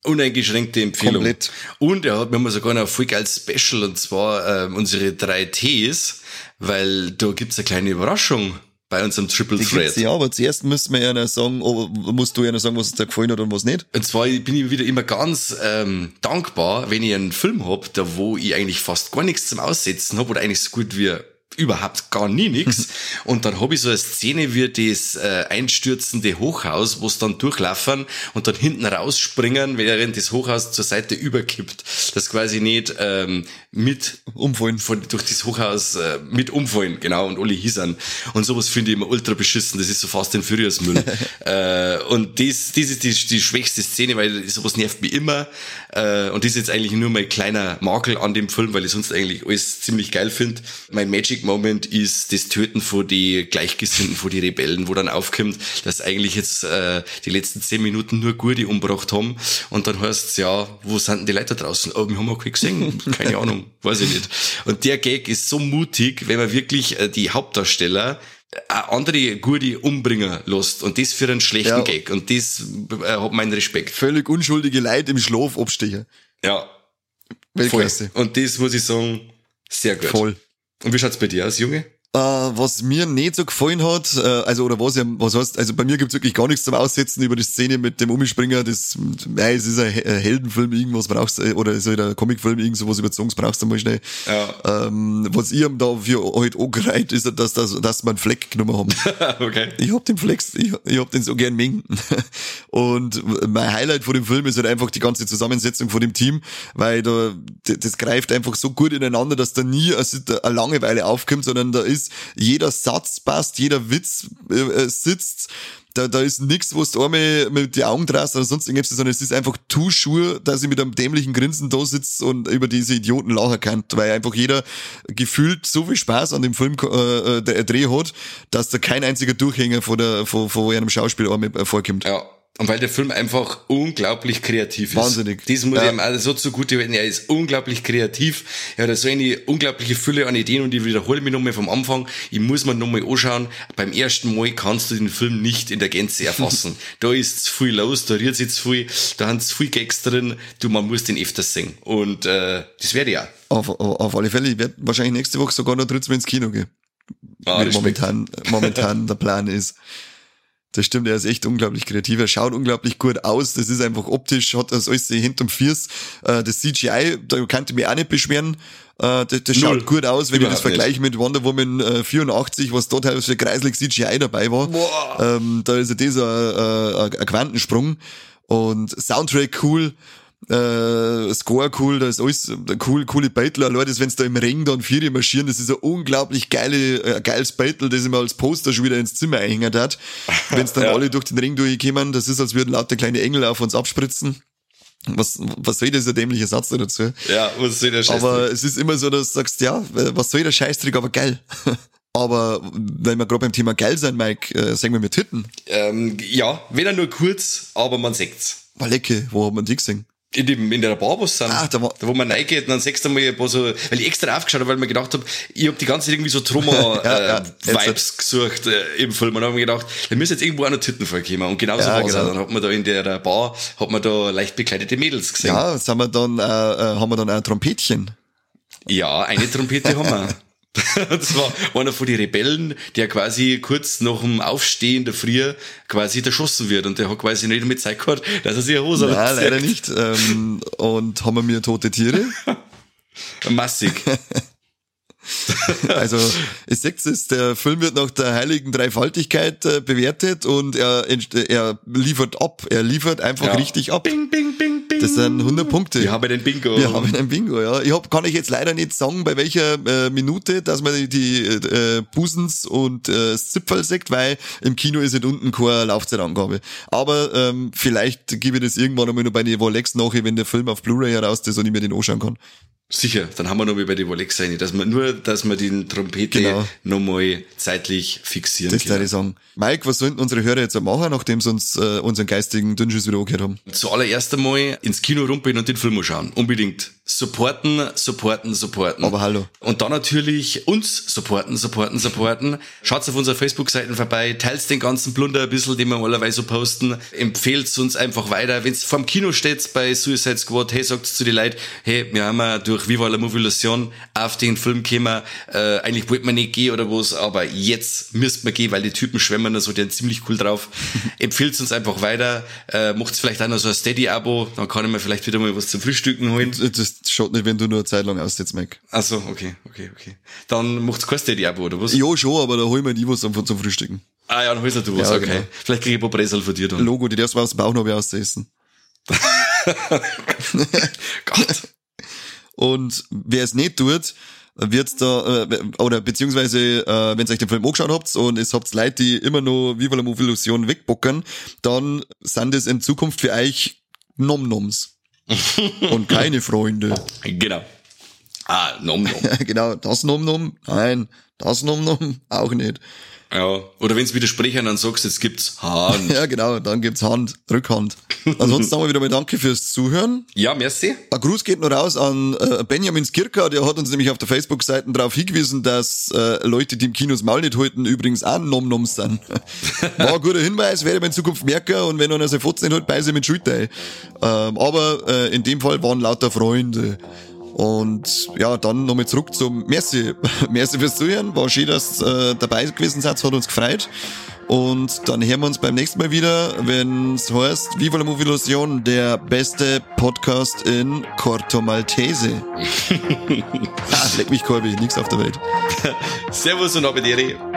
Uneingeschränkte Empfehlung. Komplett. Und er hat mir mal sogar noch ein voll geiles Special und zwar ähm, unsere drei Ts, weil da gibt's eine kleine Überraschung bei unserem Triple Die Threat. ja, aber zuerst müssen wir ja noch sagen, oh, musst du ja noch sagen, was dir gefallen hat und was nicht. Und zwar bin ich wieder immer ganz ähm, dankbar, wenn ich einen Film hab, da wo ich eigentlich fast gar nichts zum Aussetzen hab oder eigentlich so gut wie überhaupt gar nie nix. Und dann hab ich so eine Szene wie das äh, einstürzende Hochhaus, wo's dann durchlaufen und dann hinten rausspringen, während das Hochhaus zur Seite überkippt. Das quasi nicht ähm, mit Umfallen. von, durch das Hochhaus äh, mit umfallen, genau, und alle hießen. Und sowas finde ich immer ultra beschissen, das ist so fast ein Furious Müll. äh, und das, das ist die, die schwächste Szene, weil sowas nervt mich immer. Äh, und das ist jetzt eigentlich nur mein kleiner Makel an dem Film, weil ich sonst eigentlich alles ziemlich geil finde. Mein Magic Moment ist das Töten von die Gleichgesinnten, von die Rebellen, wo dann aufkommt, dass eigentlich jetzt äh, die letzten zehn Minuten nur Gurdi umgebracht haben. Und dann heißt's ja, wo sind denn die Leute draußen? Oh, wir haben auch gesehen. Keine Ahnung, weiß ich nicht. Und der Gag ist so mutig, wenn man wirklich äh, die Hauptdarsteller äh, andere Gurdi umbringen lässt. Und das für einen schlechten Ja. Gag. Und das äh, hat meinen Respekt. Völlig unschuldige Leute im Schlaf abstechen. Ja, voll. Weltklasse. Und das muss ich sagen, sehr gut. Voll. Und wie schaut's bei dir aus, Junge? Äh, was mir nicht so gefallen hat, äh, also oder was ja, was heißt, also bei mir gibt's wirklich gar nichts zum Aussetzen über die Szene mit dem Umspringer, das, ja, es ist ein He- ein Heldenfilm, irgendwas brauchst du, oder so ein Comicfilm, irgend sowas überzogen brauchst du mal schnell. Ja. Ähm, was ich ihm dafür heute angereiht, ist, dass, dass, dass wir einen Fleck genommen haben. okay. Ich hab den Flex, ich, ich hab den so gern mengen. Und mein Highlight von dem Film ist halt einfach die ganze Zusammensetzung von dem Team, weil da, das greift einfach so gut ineinander, dass da nie eine, eine Langeweile aufkommt, sondern da ist, jeder Satz passt, jeder Witz äh, äh, sitzt, da, da ist nix, wo du einmal mit die Augen drast oder sonst irgendwas, sondern es ist einfach too sure, dass ich mit einem dämlichen Grinsen da sitze und über diese Idioten lachen kann, weil einfach jeder gefühlt so viel Spaß an dem Film äh, äh, der Dreh hat, dass da kein einziger Durchhänger von, der, von, von einem Schauspiel einmal vorkommt. Ja. Und weil der Film einfach unglaublich kreativ ist. Wahnsinnig. Das muss Ja. ich ihm also so zugute halten. Er ist unglaublich kreativ. Er hat so eine unglaubliche Fülle an Ideen und ich wiederhole mich nochmal vom Anfang. Ich muss mir nochmal anschauen. Beim ersten Mal kannst du den Film nicht in der Gänze erfassen. da ist zu viel los, da rührt sich zu viel, da haben zu viel Gags drin. Du, man muss den öfters singen. Und äh, das werde ich auch. Auf, auf, auf alle Fälle, ich werde wahrscheinlich nächste Woche sogar noch drittes Mal ins Kino gehen. Ah, momentan, momentan der Plan ist. Das stimmt, er ist echt unglaublich kreativ. Er schaut unglaublich gut aus. Das ist einfach optisch, hat das alles hinterm Fiers. Äh, Das CGI, da kann ich mich auch nicht beschweren. Äh, Das, das schaut gut aus, wenn ich das vergleiche mit Wonder Woman äh, 84, was dort teilweise für kreislig CGI dabei war. Boah. Ähm, da ist ja dieser äh, ein Quantensprung. Und Soundtrack cool. Äh, Score cool, da ist alles cool, coole Battle. Leute, das, wenn's da im Ring dann vier marschieren, das ist ein unglaublich geile, äh, geiles Battle, das ich mir als Poster schon wieder ins Zimmer einhängen hat. Wenn's dann Ja. alle durch den Ring durchkommen, das ist, als würden lauter kleine Engel auf uns abspritzen. was, was soll dieser dämliche Satz da dazu? Ja, was soll der Scheiß? Aber es ist immer so, dass du sagst, ja, was soll der Scheißtrick, aber geil. aber wenn wir gerade beim Thema geil sein, Mike, äh, sagen wir mit Titten. Ähm, ja, wenn er nur kurz, aber man sieht's. Walecke, wo hat man die gesehen? In, dem, in der Bar, wo sind, Ah, da war- wo man reingeht und dann sechst du mal ein paar so, weil ich extra aufgeschaut habe, weil ich mir gedacht habe, ich habe die ganze Zeit irgendwie so Trauma Ja, ja, äh, Vibes gesucht äh, im Film und dann habe mir gedacht, da müssen jetzt irgendwo auch noch Titten vorkommen und genauso Ja, war's genau. auch. Dann hat man da in der Bar, hat man da leicht bekleidete Mädels gesehen. Ja, sind wir dann, äh, äh, haben wir dann ein Trompetchen. Ja, eine Trompete haben wir. Das war einer von den Rebellen, der quasi kurz nach dem Aufstehen der Früh quasi erschossen wird und der hat quasi nicht mit Zeit gehabt, dass er sich eine Hose Nein, anzieht. leider nicht. Ähm, und haben wir mir tote Tiere. Massig. Also, es seht es, der Film wird nach der heiligen Dreifaltigkeit äh, bewertet und er, er liefert ab. Er liefert einfach Ja. richtig ab. Bing, bing, bing, bing. Das sind 100 Punkte. Wir haben den Bingo. Wir haben ein Bingo, ja. Ich hab, kann ich jetzt leider nicht sagen, bei welcher äh, Minute, dass man die, die äh, Busens und äh, Zipfel sagt, weil im Kino ist nicht unten keine Laufzeitangabe. Aber ähm, vielleicht gebe ich das irgendwann einmal noch bei den Volex nach, wenn der Film auf Blu-ray heraus ist und ich mir den anschauen kann. Sicher, dann haben wir noch mal bei den Rolex rein, dass man nur, dass man den Trompete Genau. nochmal zeitlich fixieren Das würde kann. ich sagen. Mike, was sollten unsere Hörer jetzt machen, nachdem sie uns äh, unseren geistigen Dünnschiss wieder angehört haben? Zuallererst einmal ins Kino rumpeln und den Film anschauen. Unbedingt. Supporten, supporten, supporten. Aber hallo. Und dann natürlich uns supporten, supporten, supporten. Schaut auf unserer Facebook-Seiten vorbei, teilt den ganzen Blunder ein bisschen, den wir normalerweise so posten. Empfehlt uns einfach weiter. Wenn's vorm Kino steht bei Suicide Squad, hey, sagt zu den Leuten, hey, wir haben ja durch Viva la Movilusion auf den Film gekommen. Äh, eigentlich wollten wir nicht gehen oder was, aber jetzt müsst wir gehen, weil die Typen schwimmen da so, die sind ziemlich cool drauf. Empfehlt uns einfach weiter. Äh, macht vielleicht auch noch so ein Steady-Abo, dann kann ich mir vielleicht wieder mal was zum Frühstücken holen. Das schaut nicht, wenn du nur eine Zeit lang aussetzt, Mike. Ach so, okay, okay, okay. Dann macht's kein Steady-Abo, oder was? Ja, schon, aber da hol ich mir die was zum, zum Frühstücken. Ah ja, dann holst du was, Ja, okay. genau. Vielleicht kriege ich ein paar Bresel von dir dann. Logo, die darfst du aus dem Bauch noch auszuessen. Gott. Und wer es nicht tut, wird's da, äh, oder beziehungsweise, äh, wenn ihr euch den Film angeschaut habt und es habt Leute, die immer noch Viva la Illusion wegbocken, dann sind es in Zukunft für euch Nom-Noms. und keine Freunde. Genau. Ah, nom nom. genau, das Nom-Nom, nein, das Nom-Nom, auch nicht. Ja. Oder wenn's widersprechen, dann sagst du, jetzt gibt's Hahn. Ja, genau, dann gibt's Hand, Rückhand. Ansonsten sagen wir wieder mal Danke fürs Zuhören. ja, merci. Ein Gruß geht noch raus an äh, Benjamin Skirka, der hat uns nämlich auf der Facebook-Seite darauf hingewiesen, dass äh, Leute, die im Kinos Maul nicht halten, übrigens auch Nom-Noms sind. War ein guter Hinweis, werde ich mir in Zukunft merken und wenn einer sein Fotzen nicht hält, beiße mit Schulter. Ähm, aber äh, in dem Fall waren lauter Freunde. Und ja, dann nochmal zurück zum Merci. Merci fürs Zuhören. War schön, dass äh, dabei gewesen seid. Hat uns gefreut. Und dann hören wir uns beim nächsten Mal wieder, wenn es heißt Viva la Movilusion, der beste Podcast in Corto Maltese. ah, leck mich, Corby, nix auf der Welt. Servus und Abendere.